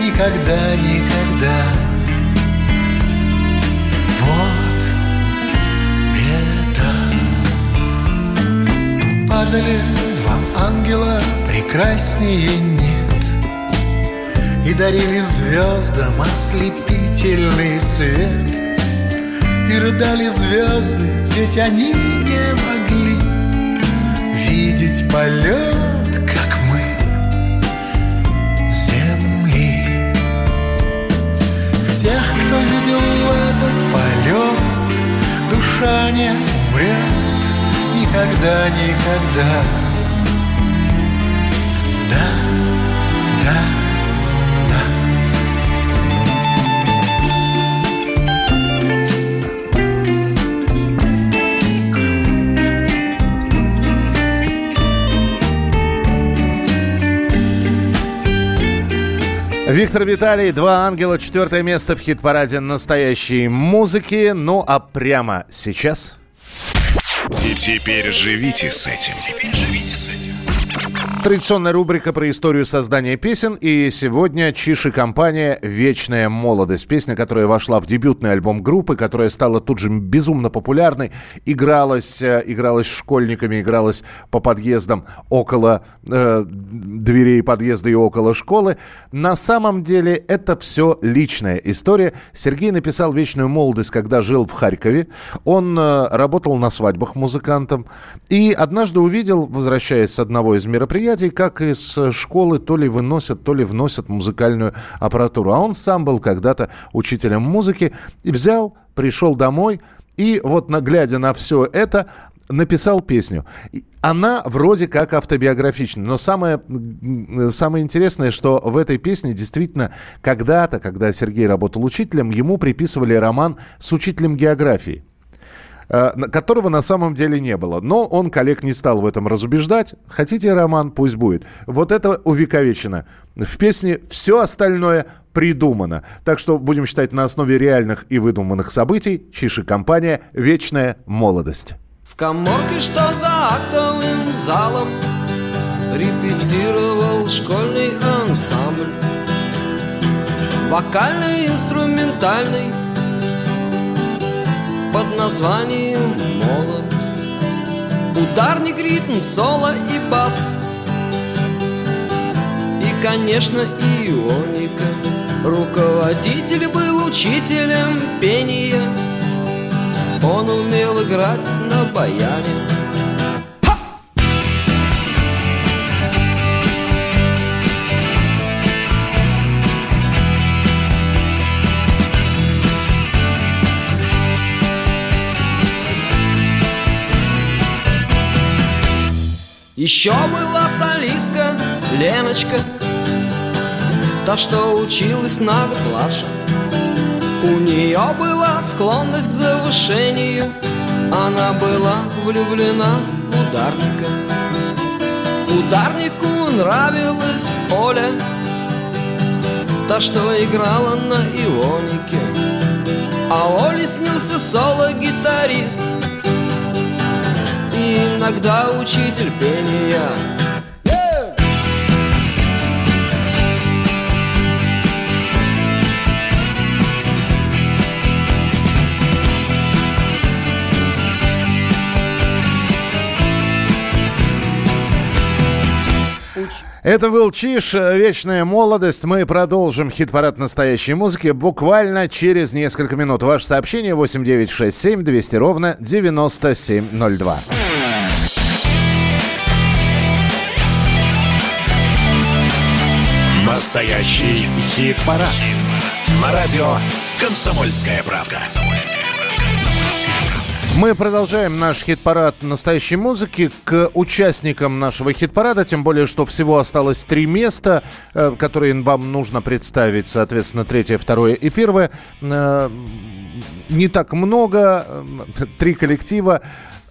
Speaker 13: никогда, никогда падали два ангела, прекраснее нет. И дарили звездам ослепительный свет. И рыдали звезды, ведь они не могли Видеть полет, как мы, земли. В тех, кто видел этот полет Душа не умрет никогда, никогда. Да, да, да.
Speaker 1: Виктор Виталий, «Два ангела», четвертое место в хит-параде настоящей музыки. Ну а прямо сейчас...
Speaker 2: Теперь живите с этим.
Speaker 1: Традиционная рубрика про историю создания песен. И сегодня Чиш и компания «Вечная молодость». Песня, которая вошла в дебютный альбом группы, которая стала тут же безумно популярной. Игралась, э, игралась школьниками, игралась по подъездам около э, дверей подъезда и около школы. На самом деле это все личная история. Сергей написал «Вечную молодость», когда жил в Харькове. Он э, работал на свадьбах музыкантом. И однажды увидел, возвращаясь с одного из мероприятий, как из школы то ли выносят, то ли вносят музыкальную аппаратуру. А он сам был когда-то учителем музыки. И взял, пришел домой, и вот, глядя на все это, написал песню. Она вроде как автобиографичная, но самое, самое интересное, что в этой песне действительно когда-то, когда Сергей работал учителем, ему приписывали роман с учителем географии которого на самом деле не было. Но он коллег не стал в этом разубеждать. Хотите роман, пусть будет. Вот это увековечено. В песне все остальное придумано. Так что будем считать на основе реальных и выдуманных событий. Чиши компания «Вечная молодость».
Speaker 10: В коморке, что за актовым залом Репетировал школьный ансамбль Вокальный, инструментальный Под названием «Молодость» Ударник, ритм, соло и бас. И, конечно, ионика. Руководитель был учителем пения. Он умел играть на баяне
Speaker 14: Еще была солистка Леночка Та, что училась на младше У нее была склонность к завышению Она была влюблена в ударника. Ударнику нравилась Оля Та, что играла на ионике. А Оле снился соло-гитарист иногда учитель пения
Speaker 1: Это был Чиш, «Вечная молодость». Мы продолжим хит-парад настоящей музыки буквально через несколько минут. Ваше сообщение 8967 200 ровно 9702.
Speaker 2: Настоящий хит-парад. На радио «Комсомольская правда».
Speaker 1: Мы продолжаем наш хит-парад настоящей музыки к участникам нашего хит-парада, тем более, что всего осталось три места, э, которые вам нужно представить, соответственно, третье, второе и первое. Э, Не так много, э, три коллектива.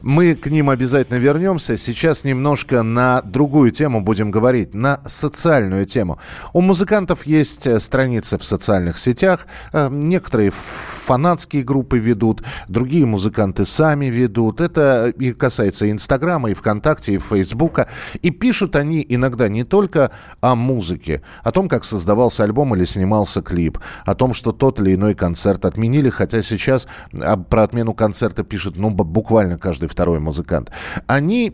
Speaker 1: Мы к ним обязательно вернемся. Сейчас немножко на другую тему будем говорить, на социальную тему. У музыкантов есть э, страницы в социальных сетях. Э, Некоторые фанатские группы ведут, другие музыканты сами ведут. Это и касается Инстаграма, и ВКонтакте, и Фейсбука. И пишут они иногда не только о музыке, о том, как создавался альбом или снимался клип, о том, что тот или иной концерт отменили, хотя сейчас а, про отмену концерта пишет ну, буквально каждый второй музыкант. Они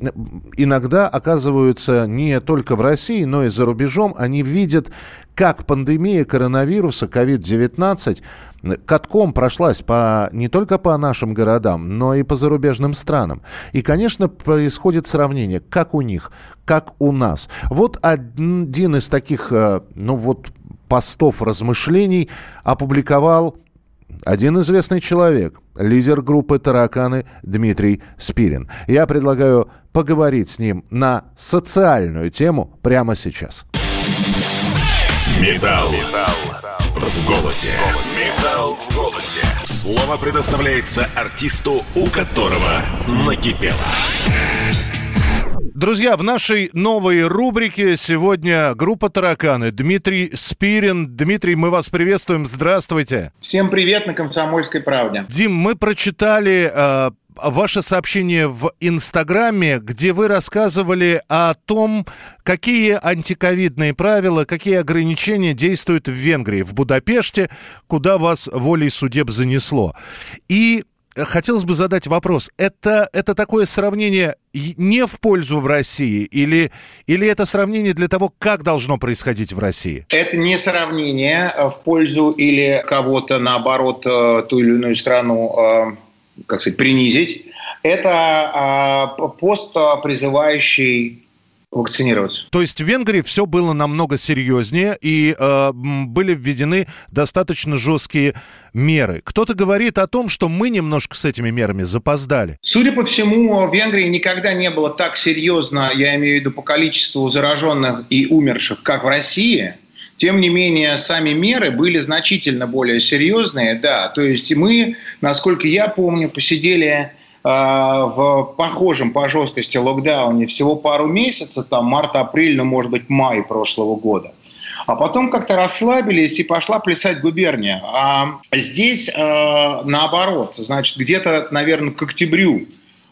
Speaker 1: иногда оказываются не только в России, но и за рубежом. Они видят, как пандемия коронавируса, COVID-19, катком прошлась по, не только по нашим городам, но и по зарубежным странам. И, конечно, происходит сравнение, как у них, как у нас. Вот один из таких, э, ну вот, постов размышлений опубликовал один известный человек, лидер группы «Тараканы» Дмитрий Спирин. Я предлагаю поговорить с ним на социальную тему прямо сейчас.
Speaker 2: Металл в голосе. Металл в голосе. Слово предоставляется артисту, у которого накипело.
Speaker 1: Друзья, в нашей новой рубрике сегодня группа «Тараканы». Дмитрий Спирин. Дмитрий, мы вас приветствуем. Здравствуйте.
Speaker 15: Всем привет на «Комсомольской правде».
Speaker 1: Дим, мы прочитали э, ваше сообщение в Инстаграме, где вы рассказывали о том, какие антиковидные правила, какие ограничения действуют в Венгрии, в Будапеште, куда вас волей судеб занесло. И хотелось бы задать вопрос. Это, это такое сравнение не в пользу в России или, или это сравнение для того, как должно происходить в России?
Speaker 15: Это не сравнение э, в пользу или кого-то, наоборот, э, ту или иную страну, э, как сказать, принизить. Это э, пост, э, призывающий вакцинироваться.
Speaker 1: То есть в Венгрии все было намного серьезнее и э, были введены достаточно жесткие меры. Кто-то говорит о том, что мы немножко с этими мерами запоздали.
Speaker 15: Судя по всему, в Венгрии никогда не было так серьезно, я имею в виду по количеству зараженных и умерших, как в России. Тем не менее, сами меры были значительно более серьезные, да. То есть мы, насколько я помню, посидели в похожем по жесткости локдауне всего пару месяцев, там март-апрель, ну, может быть, май прошлого года. А потом как-то расслабились и пошла плясать губерния. А здесь э, наоборот, значит, где-то, наверное, к октябрю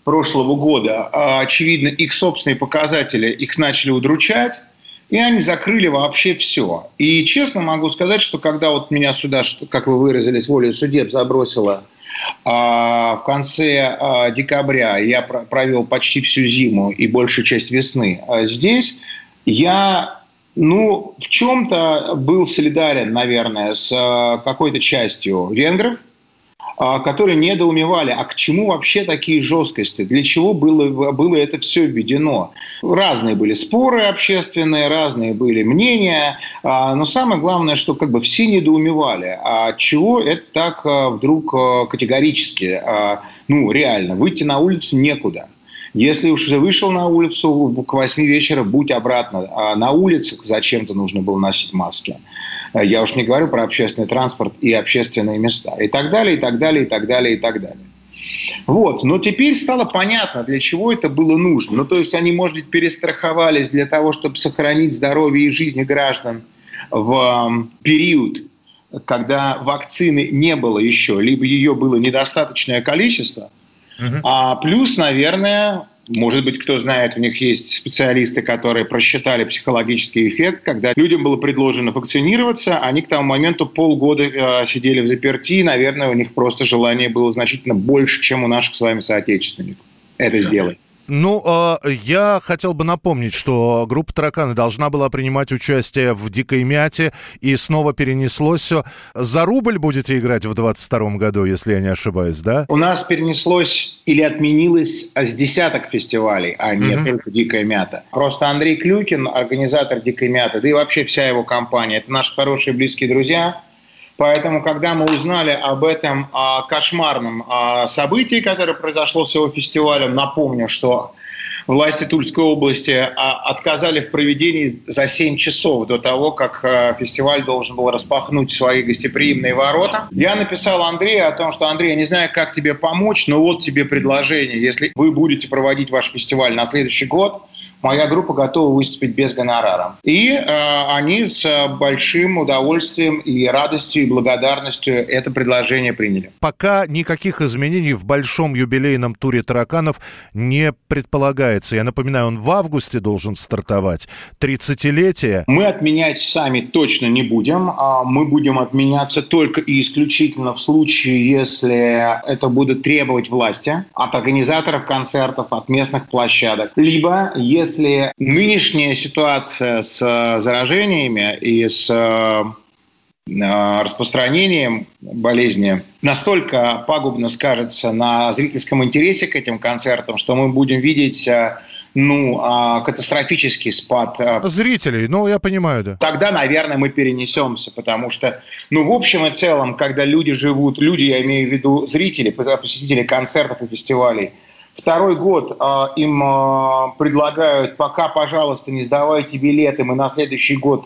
Speaker 15: прошлого года, э, очевидно, их собственные показатели их начали удручать, и они закрыли вообще все. И честно могу сказать, что когда вот меня сюда, как вы выразились, волей судеб забросило а, в конце а, декабря, я про- провел почти всю зиму и большую часть весны а здесь, я ну, в чем-то был солидарен, наверное, с какой-то частью венгров, а, которые недоумевали, а к чему вообще такие жесткости, для чего было, было это все введено. Разные были споры общественные, разные были мнения, а, но самое главное, что как бы все недоумевали, а чего это так а, вдруг а, категорически, а, ну, реально, выйти на улицу некуда. Если уж ты вышел на улицу к 8 вечера, будь обратно. А на улице зачем-то нужно было носить маски. Я уж не говорю про общественный транспорт и общественные места. И так далее, и так далее, и так далее, и так далее. Вот. Но теперь стало понятно, для чего это было нужно. Ну, то есть они, может быть, перестраховались для того, чтобы сохранить здоровье и жизнь граждан в период, когда вакцины не было еще, либо ее было недостаточное количество. А плюс, наверное, может быть, кто знает, у них есть специалисты, которые просчитали психологический эффект, когда людям было предложено вакцинироваться, они к тому моменту полгода э, сидели в заперти, и, наверное, у них просто желание было значительно больше, чем у наших с вами соотечественников это сделать.
Speaker 1: Ну, э, я хотел бы напомнить, что группа «Тараканы» должна была принимать участие в «Дикой мяте», и снова перенеслось все. За рубль будете играть в 22 году, если я не ошибаюсь, да?
Speaker 15: У нас перенеслось или отменилось с десяток фестивалей, а не
Speaker 1: Мгм.
Speaker 15: только «Дикая мята». Просто Андрей Клюкин, организатор «Дикой мяты», да и вообще вся его компания, это наши хорошие близкие друзья. Поэтому, когда мы узнали об этом а, кошмарном а, событии, которое произошло с его фестивалем, напомню, что власти Тульской области а, отказали в проведении за 7 часов до того, как а, фестиваль должен был распахнуть свои гостеприимные ворота. Я написал Андрею о том, что, Андрей, я не знаю, как тебе помочь, но вот тебе предложение. Если вы будете проводить ваш фестиваль на следующий год, моя группа готова выступить без гонорара. И э, они с большим удовольствием и радостью и благодарностью это предложение приняли.
Speaker 1: Пока никаких изменений в большом юбилейном туре тараканов не предполагается. Я напоминаю, он в августе должен стартовать. 30-летие.
Speaker 15: Мы отменять сами точно не будем. а Мы будем отменяться только и исключительно в случае, если это будут требовать власти от организаторов концертов, от местных площадок. Либо если нынешняя ситуация с э, заражениями и с э, э, распространением болезни настолько пагубно скажется на зрительском интересе к этим концертам, что мы будем видеть ну, а, катастрофический спад
Speaker 1: Зрителей, ну, я понимаю, да.
Speaker 15: тогда, наверное, мы перенесемся, потому что, ну, в общем и целом, когда люди живут, люди, я имею в виду зрители, посетители концертов и фестивалей, второй год э, им э, предлагают, пока, пожалуйста, не сдавайте билеты, мы на следующий год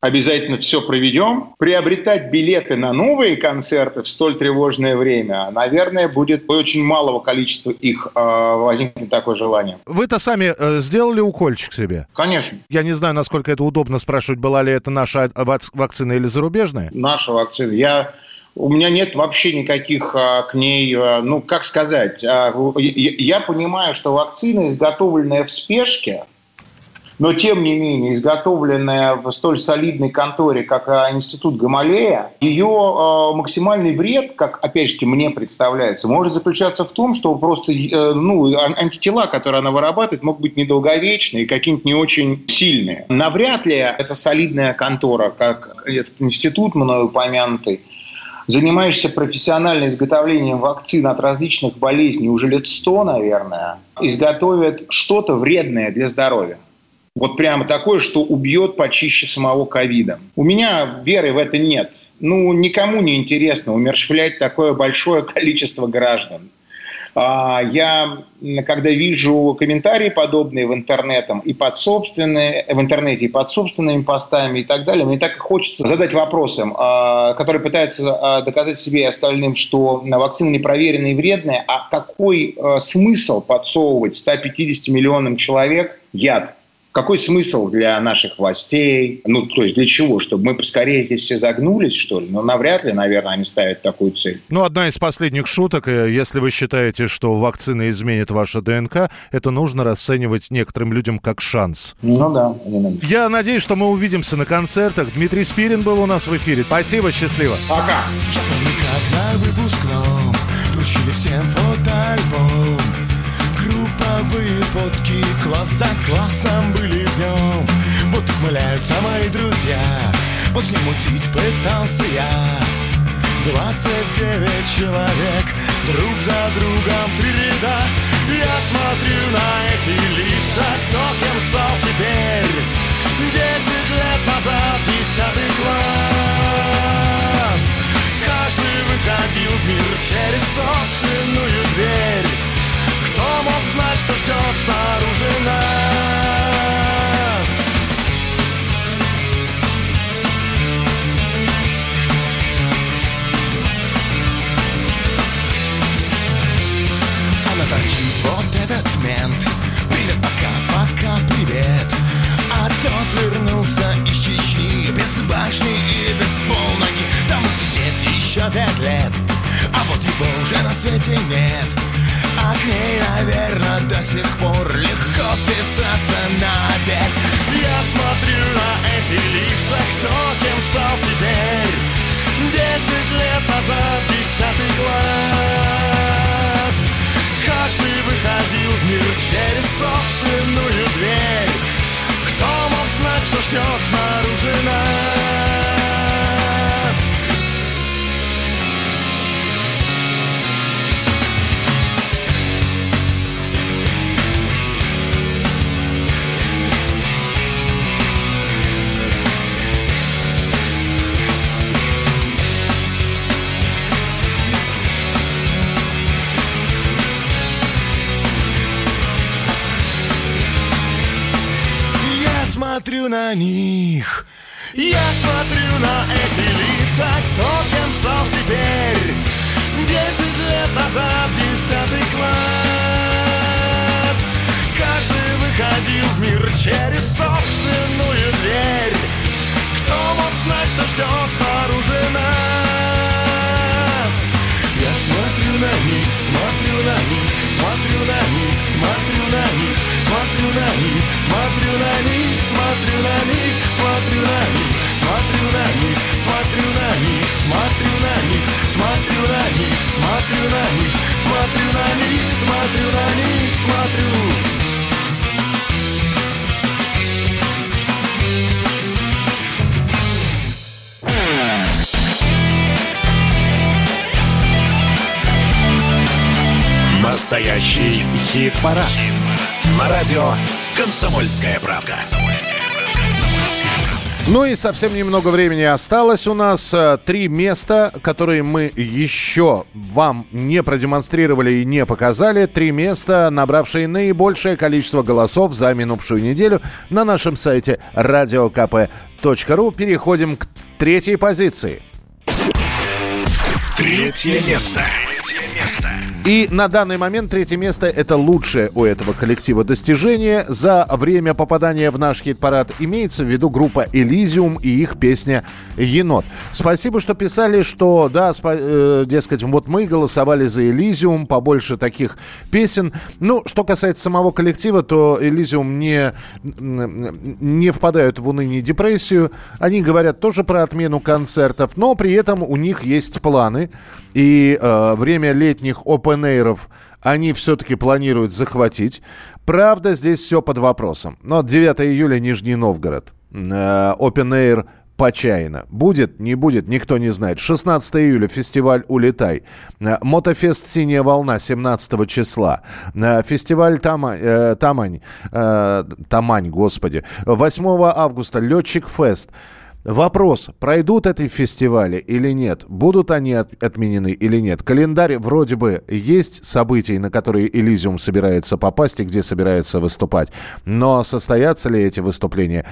Speaker 15: обязательно все проведем. Приобретать билеты на новые концерты в столь тревожное время, наверное, будет очень малого количества их э, возникнет такое желание.
Speaker 1: Вы-то сами э, сделали укольчик себе?
Speaker 15: Конечно.
Speaker 1: Я не знаю, насколько это удобно спрашивать, была ли это наша вак- вакцина или зарубежная.
Speaker 15: наша вакцина. Я у меня нет вообще никаких а, к ней, а, ну, как сказать, а, я, понимаю, что вакцина, изготовленная в спешке, но тем не менее изготовленная в столь солидной конторе, как а, Институт Гамалея, ее а, максимальный вред, как опять же мне представляется, может заключаться в том, что просто э, ну, ан- антитела, которые она вырабатывает, могут быть недолговечные и какие-нибудь не очень сильные. Навряд ли эта солидная контора, как этот институт мною упомянутый, занимаешься профессиональным изготовлением вакцин от различных болезней уже лет 100, наверное, изготовят что-то вредное для здоровья. Вот прямо такое, что убьет почище самого ковида. У меня веры в это нет. Ну, никому не интересно умерщвлять такое большое количество граждан. А, Я, когда вижу комментарии подобные в интернете и под собственные, в интернете, и под собственными постами и так далее, мне так хочется задать вопросом, а, которые пытаются а, доказать себе и остальным, что вакцина непроверенная и вредная, а какой а, смысл подсовывать 150 миллионам человек яд? Какой смысл для наших властей? Ну, то есть для чего? Чтобы мы поскорее здесь все загнулись, что ли? Ну, навряд ли, наверное, они ставят такую цель.
Speaker 1: Ну, одна из последних шуток, э, если вы считаете, что вакцина изменит ваше ДНК, это нужно расценивать некоторым людям как шанс.
Speaker 15: Ну да.
Speaker 1: Я надеюсь, что мы увидимся на концертах. Дмитрий Спирин был у нас в эфире. Спасибо, счастливо.
Speaker 15: Пока.
Speaker 13: Я помню, как на выпускном Вручили всем фотоальбом Групповые фотки класс за классом были днем Вот ухмыляются мои друзья. После мутить пытался я. 29 человек Друг за другом три ряда. Я смотрю на эти лица. Кто кем стал теперь? Десять лет назад Десятый класс. Каждый выходил в мир через собственную дверь кто мог знать, что ждет снаружи нас?
Speaker 5: Она торчит, вот этот мент. Привет, пока, пока, привет. А тот вернулся из Чечни Без башни и без полноги. Там сидит еще пять лет А вот его уже на свете нет. К ней, наверное, до сих пор Легко писаться на обед Я смотрю на эти лица Кто кем стал теперь Десять лет назад десятый класс Каждый выходил в мир через собственную дверь Кто мог знать, что ждет снаружи нас? На них. Я смотрю на эти лица Кто кем стал теперь. Десять лет назад десятый класс. Каждый выходил в мир через собственную дверь. Кто мог знать, что ждет снаружи нас смотрю на них, смотрю на них Смотрю на них, смотрю на них Смотрю на них, смотрю на них Смотрю на них, смотрю на них Смотрю на них, смотрю на них Смотрю на них, смотрю на них Смотрю на них, смотрю на них Смотрю на них, смотрю
Speaker 2: Настоящий хит-парад. На радио «Комсомольская правда».
Speaker 1: Ну и совсем немного времени осталось у нас. Э, Три места, которые мы еще вам не продемонстрировали и не показали. Три места, набравшие наибольшее количество голосов за минувшую неделю на нашем сайте radiokp.ru. Переходим к третьей позиции.
Speaker 2: Третье место. Третье место.
Speaker 1: И на данный момент третье место это лучшее у этого коллектива достижение за время попадания в наш хит-парад. Имеется в виду группа Elysium и их песня «Енот». Спасибо, что писали, что да, спа- э, дескать, вот мы голосовали за Elysium, побольше таких песен. Ну, что касается самого коллектива, то Elysium не, не впадают в уныние и депрессию. Они говорят тоже про отмену концертов, но при этом у них есть планы. И э, время летних open они все-таки планируют захватить. Правда, здесь все под вопросом. Но 9 июля Нижний Новгород. Э, open Air Почаянно. Будет, не будет, никто не знает. 16 июля фестиваль «Улетай». Э, Мотофест «Синяя волна» 17 числа. Э, Фестиваль Тамань, э, Тамань, э, Тамань, господи. 8 августа «Летчик Фест». Вопрос, пройдут эти фестивали или нет? Будут они от- отменены или нет? Календарь вроде бы есть событий, на которые Элизиум собирается попасть и где собирается выступать. Но состоятся ли эти выступления?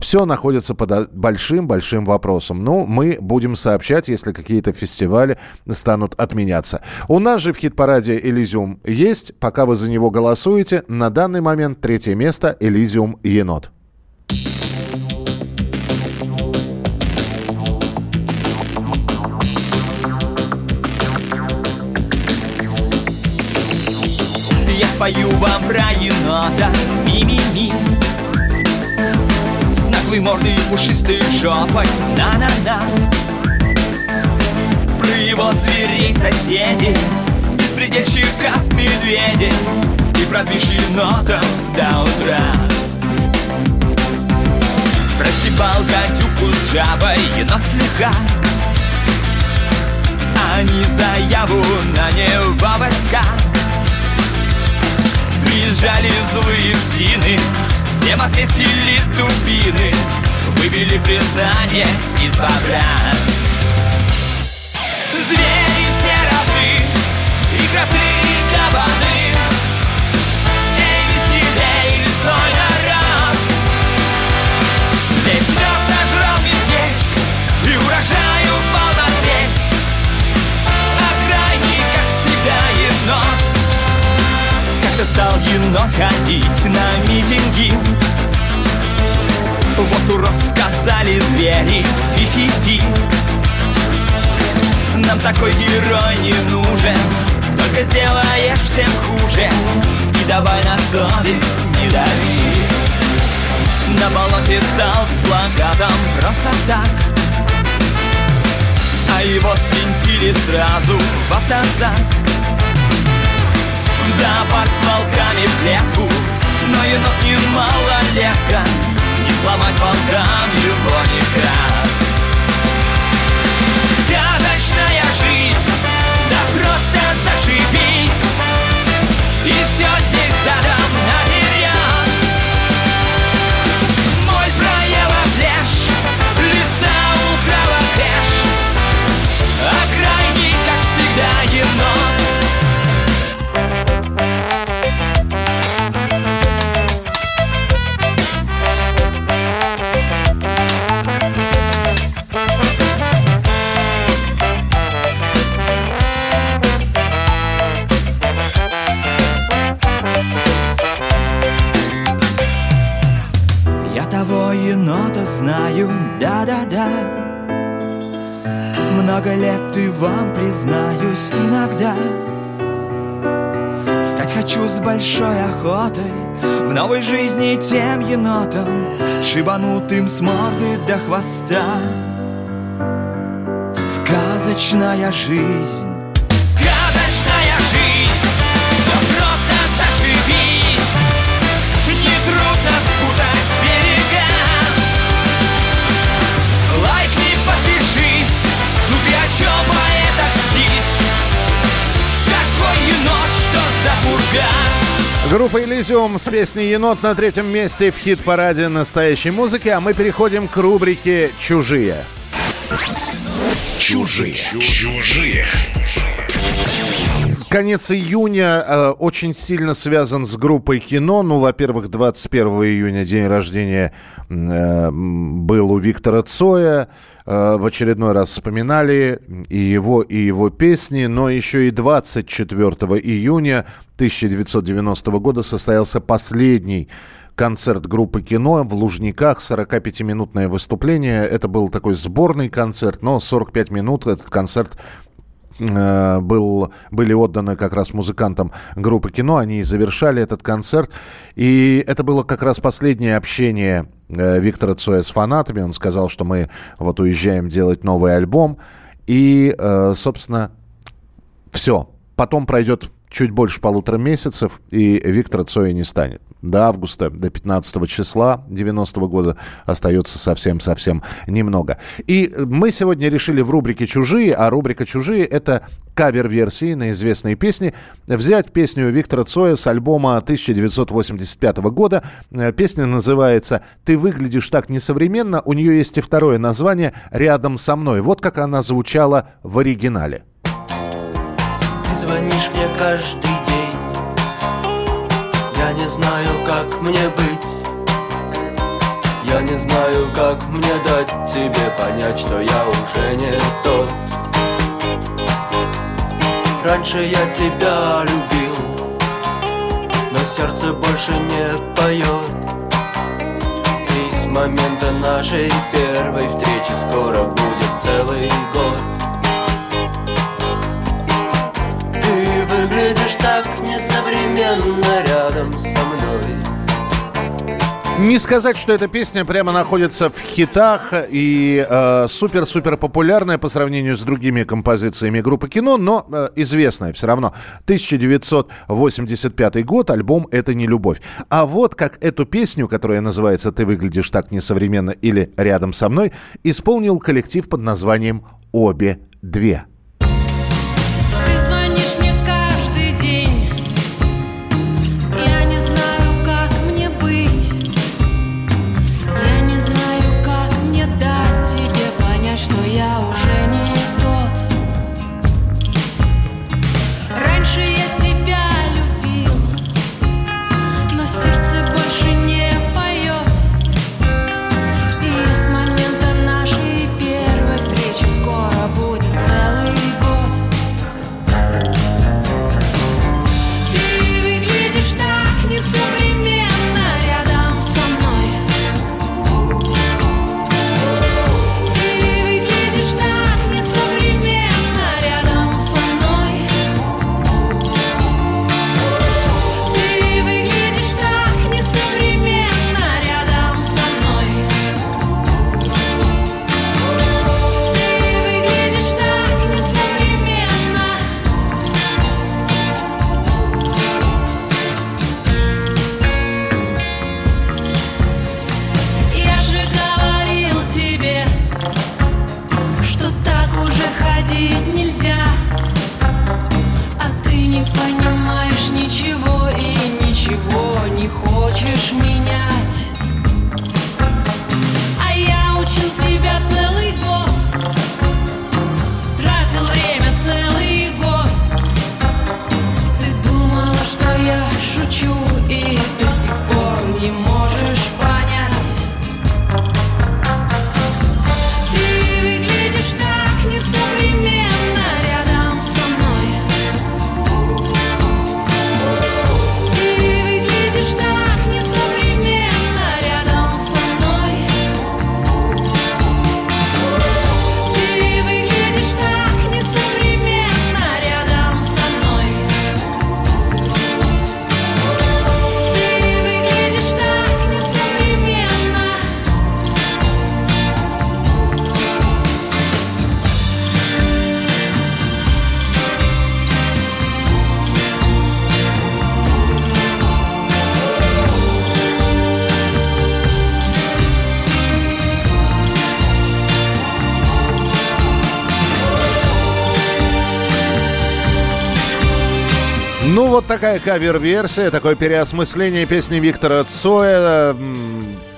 Speaker 1: Все находится под большим-большим вопросом. Ну, мы будем сообщать, если какие-то фестивали станут отменяться. У нас же в хит-параде «Элизиум» есть. Пока вы за него голосуете, на данный момент третье место «Элизиум Енот».
Speaker 16: Спою вам про енота Ми-ми-ми. С наглой мордой и пушистой жопой На-на-на. Про его зверей соседей. Из предельщиков медведей. И продвиж енотом до утра. Простебал гадюку с жабой Енот слегка. Они заяву на него войска Приезжали злые псины. Всем отвесили дубины. Выбили признание из бобра. Звери все равны И кроты, и кабаны. Эй, веселей, лесной енот ходить на митинги. Вот урод сказали звери фи-фи-фи. Нам такой герой не нужен Только сделаешь всем хуже. И давай на совесть не дави. На болоте встал с плакатом просто так. А его свинтили сразу в автозак зоопарк с волками в клетку. Но енот не малолетка Не сломать волкам его никак Сказочная жизнь, да просто зашибись. И все здесь задом наперед Много лет и вам признаюсь иногда Стать хочу с большой охотой В новой жизни тем енотом Шибанутым с морды до хвоста. Сказочная жизнь
Speaker 1: Группа «Элизиум» с песней «Енот» на третьем месте в хит-параде настоящей музыки, а мы переходим к рубрике «Чужие».
Speaker 2: Чужие. Чужие.
Speaker 1: Конец июня э, очень сильно связан с группой кино. Ну, во-первых, 21 июня день рождения э, был у Виктора Цоя. Э, в очередной раз вспоминали и его, и его песни. Но еще и 24 июня 1990 года состоялся последний концерт группы «Кино» в Лужниках, 45-минутное выступление. Это был такой сборный концерт, но 45 минут этот концерт был, были отданы как раз музыкантам группы кино. Они завершали этот концерт. И это было как раз последнее общение э, Виктора Цоя с фанатами. Он сказал, что мы вот уезжаем делать новый альбом. И, э, собственно, все. Потом пройдет чуть больше полутора месяцев, и Виктора Цоя не станет. До августа, до 15 числа 90 года остается совсем-совсем немного. И мы сегодня решили в рубрике «Чужие», а рубрика «Чужие» — это кавер-версии на известные песни, взять песню Виктора Цоя с альбома 1985 года. Э, Песня называется «Ты выглядишь так несовременно». У нее есть и второе название «Рядом со мной». Вот как она звучала в оригинале.
Speaker 17: Ты звонишь мне каждый не знаю, как мне быть. Я не знаю, как мне дать тебе понять, что я уже не тот. Раньше я тебя любил Но сердце больше не поет. И с момента нашей первой встречи Скоро будет целый год так несовременно рядом со мной
Speaker 1: Не сказать, что эта песня прямо находится в хитах и э, супер-супер популярная по сравнению с другими композициями группы кино, но э, известная все равно. 1985 год, альбом «Это не любовь». А вот как эту песню, которая называется «Ты выглядишь так несовременно» или «Рядом со мной», исполнил коллектив под названием «Обе две». Такая кавер-версия, такое переосмысление песни Виктора Цоя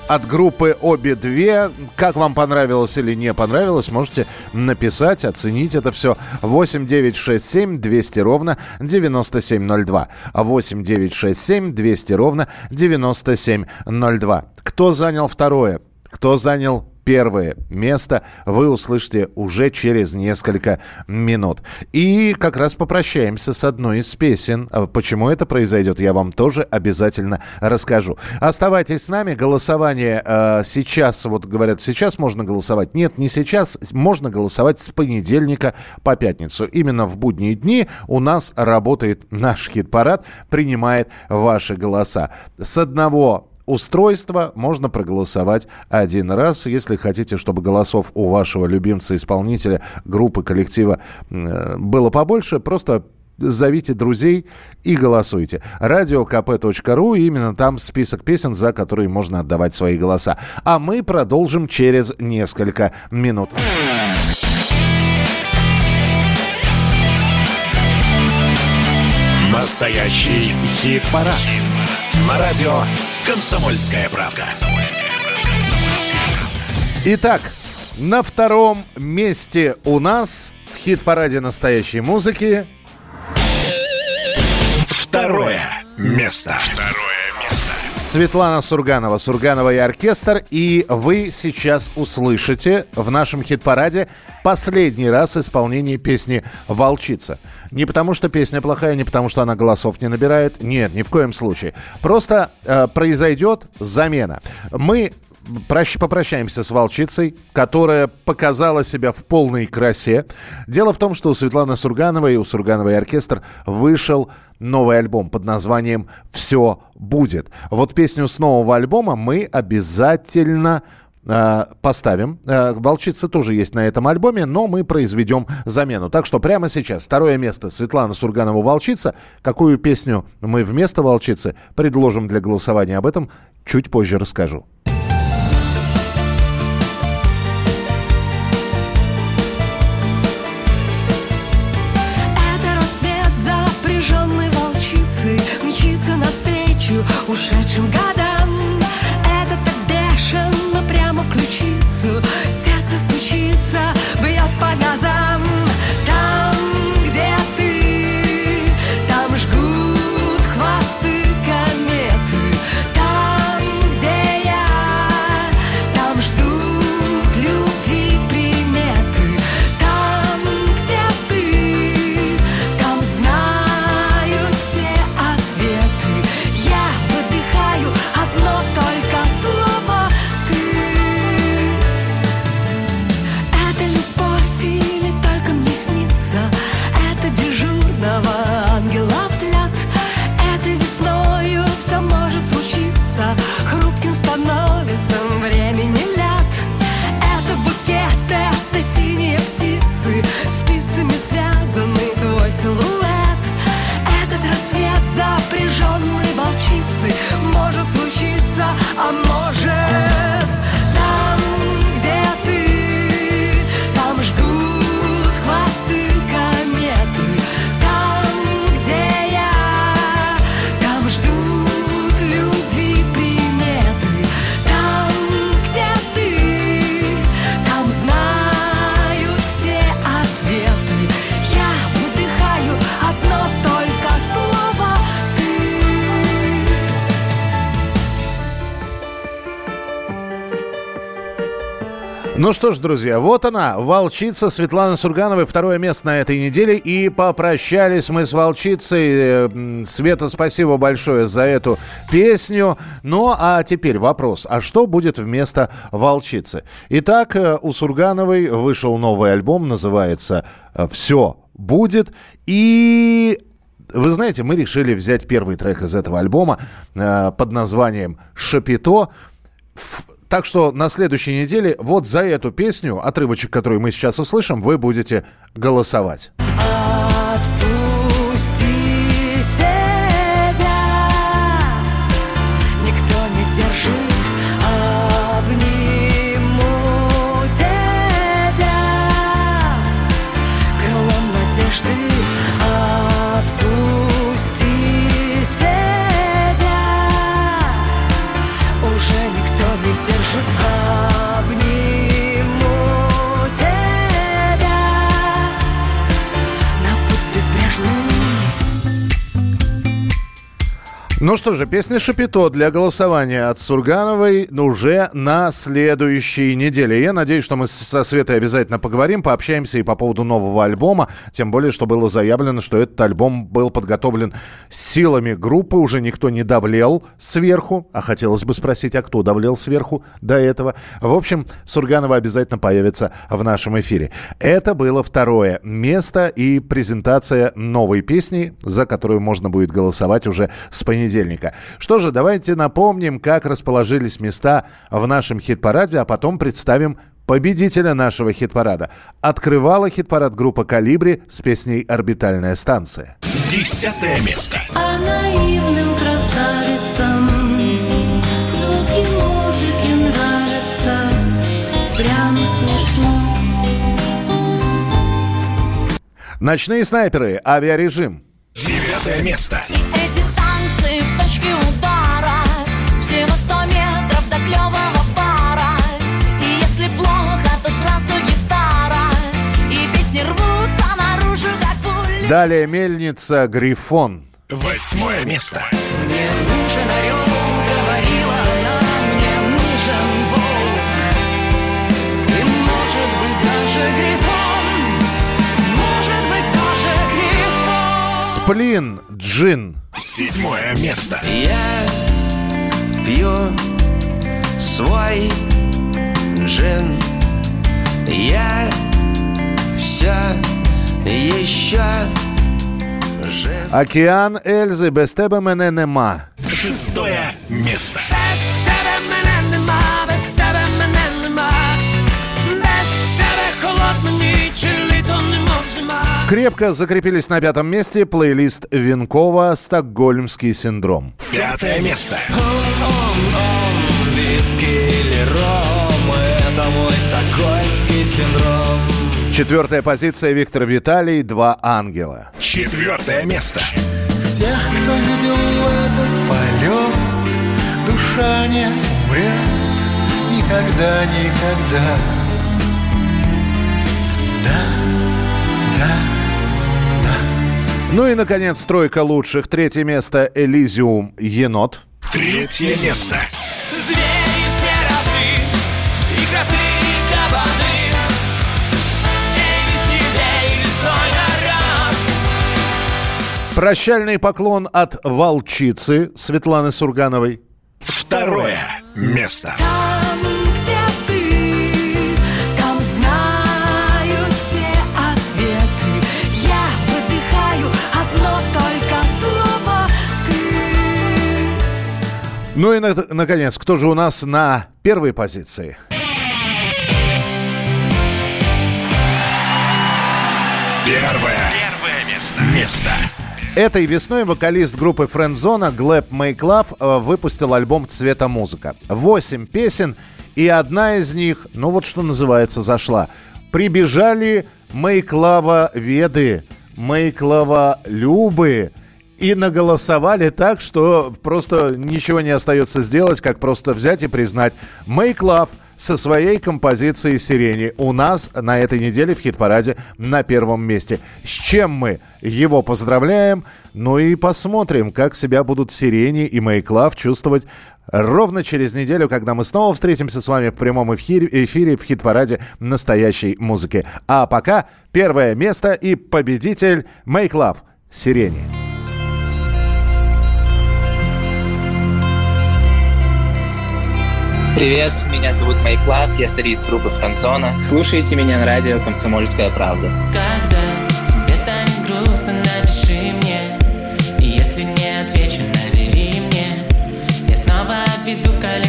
Speaker 1: от группы «Обе две». Как вам понравилось или не понравилось, можете написать, оценить это все. 8 9 6 7 200 ровно 9702. 8 9 6 7 200 ровно 9702. Кто занял второе? Кто занял первое место вы услышите уже через несколько минут. И как раз попрощаемся с одной из песен. А Почему это произойдет, я вам тоже обязательно расскажу. Оставайтесь с нами. Голосование э, сейчас, вот говорят, сейчас можно голосовать. Нет, не сейчас. Можно голосовать с понедельника по пятницу. Именно в будние дни у нас работает наш хит-парад, принимает ваши голоса. С одного устройства можно проголосовать один раз. Если хотите, чтобы голосов у вашего любимца-исполнителя, группы, коллектива э, было побольше, просто зовите друзей и голосуйте. Радиокп.ру, именно там список песен, за которые можно отдавать свои голоса. А мы продолжим через несколько минут.
Speaker 2: Настоящий хит-парад. На радио «Комсомольская правда».
Speaker 1: Итак, на втором месте у нас в хит-параде настоящей музыки
Speaker 2: Второе место. Второе место.
Speaker 1: Светлана Сурганова, Сурганова и оркестр. И вы сейчас услышите в нашем хит-параде последний раз исполнение песни «Волчица». Не потому, что песня плохая, не потому, что она голосов не набирает. Нет, ни в коем случае. Просто э, произойдет замена. Мы прощ- попрощаемся с волчицей, которая показала себя в полной красе. Дело в том, что у Светланы Сургановой и у Сургановой оркестр вышел новый альбом под названием «Все будет». Вот песню с нового альбома мы обязательно поставим. Э, Волчица тоже есть на этом альбоме, но мы произведем замену. Так что прямо сейчас второе место Светлана Сурганова «Волчица». Какую песню мы вместо «Волчицы» предложим для голосования, об этом чуть позже расскажу.
Speaker 18: Это рассвет запряженной волчицы Мчится навстречу ушедшим годам I'm
Speaker 1: Ну что ж, друзья, вот она, волчица Светланы Сургановой, второе место на этой неделе. И попрощались мы с волчицей. Э, Света, спасибо большое за эту песню. Ну, а теперь вопрос, а что будет вместо волчицы? Итак, э, у Сургановой вышел новый альбом, называется «Все будет». И вы знаете, мы решили взять первый трек из этого альбома э, под названием «Шапито». Так что на следующей неделе вот за эту песню, отрывочек, который мы сейчас услышим, вы будете голосовать. Ну что же, песня «Шапито» для голосования от Сургановой уже на следующей неделе. Я надеюсь, что мы со Светой обязательно поговорим, пообщаемся и по поводу нового альбома. Тем более, что было заявлено, что этот альбом был подготовлен силами группы. Уже никто не давлел сверху. А хотелось бы спросить, а кто давлел сверху до этого? В общем, Сурганова обязательно появится в нашем эфире. Это было второе место и презентация новой песни, за которую можно будет голосовать уже с понедельника. Что же, давайте напомним, как расположились места в нашем хит-параде, а потом представим победителя нашего хит-парада. Открывала хит-парад группа «Калибри» с песней «Орбитальная станция».
Speaker 2: Десятое место.
Speaker 3: А наивным красавицам Звуки музыки нравятся Прямо смешно
Speaker 1: Ночные снайперы, авиарежим.
Speaker 2: Девятое место.
Speaker 4: Эти
Speaker 1: Далее мельница «Грифон».
Speaker 2: Восьмое место.
Speaker 10: Мне нужен орел, говорила она, мне нужен волк. И может быть даже грифон, может быть даже грифон.
Speaker 1: Сплин, джин.
Speaker 2: Седьмое место.
Speaker 14: Я пью свой джин Я все еще жив
Speaker 1: Океан Эльзы, без тебе мене нема.
Speaker 2: Шестое место.
Speaker 10: Без тебе мене нема, без тебе мене нема. Без тебе холодна ніч, і літо немов зима.
Speaker 1: Крепко закрепились на пятом месте плейлист Винкова «Стокгольмский синдром».
Speaker 2: Пятое место.
Speaker 12: Виски или ром Это мой стокгольмский синдром
Speaker 1: Четвертая позиция Виктор Виталий «Два ангела».
Speaker 2: Четвертое место.
Speaker 13: Тех, кто видел этот полет, душа не умрет никогда, никогда. Да, да,
Speaker 1: Ну и, наконец, тройка лучших. Третье место «Элизиум. Енот».
Speaker 2: Третье место.
Speaker 1: Прощальный поклон от волчицы Светланы Сургановой.
Speaker 2: Второе место.
Speaker 4: Там, где ты, там знают все ответы Я выдыхаю одно только слово «ты»
Speaker 1: Ну и, на- наконец, кто же у нас на первой позиции?
Speaker 2: Первое. Первое место. Место.
Speaker 1: Этой весной вокалист группы Френдзона Глэб Мейклав э, выпустил альбом «Цвета музыка». Восемь песен, и одна из них, ну вот что называется, зашла. Прибежали Мейклава Веды, Мейклава Любы, и наголосовали так, что просто ничего не остается сделать, как просто взять и признать. Мейклав со своей композицией «Сирени». У нас на этой неделе в хит-параде на первом месте. С чем мы его поздравляем? Ну и посмотрим, как себя будут «Сирени» и «Make Love» чувствовать ровно через неделю, когда мы снова встретимся с вами в прямом эфире, эфире в хит-параде настоящей музыки. А пока первое место и победитель «Make Love» «Сирени».
Speaker 19: Привет, меня зовут Майклав, я солист группы Франзона. Слушайте меня на радио «Комсомольская правда».
Speaker 20: Когда тебе станет грустно, напиши мне И если не отвечу, набери мне Я снова обведу в календаре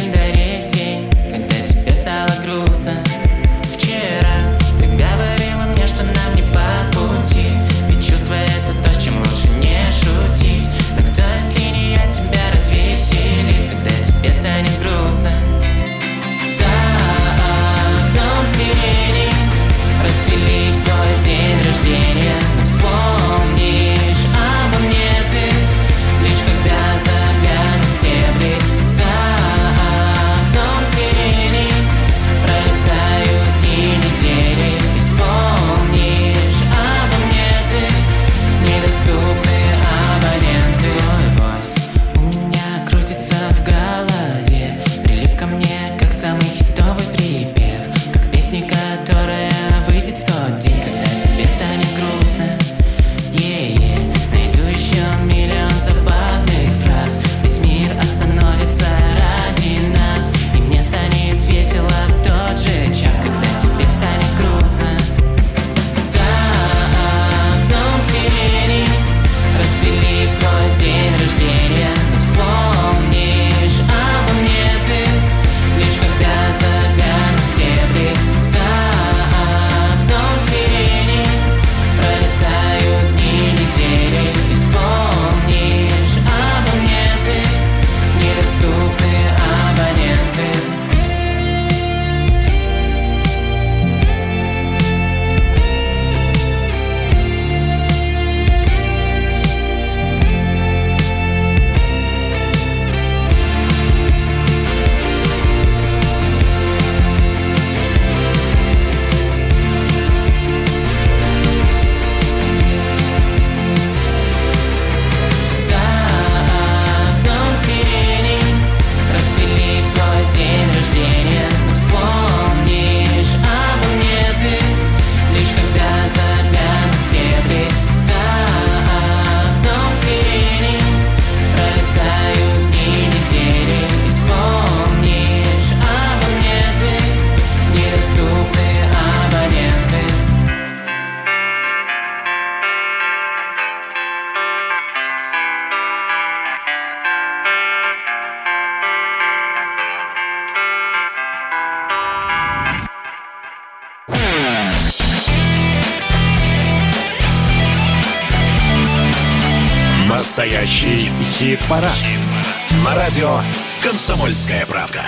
Speaker 2: хит-парад. На радио «Комсомольская правда».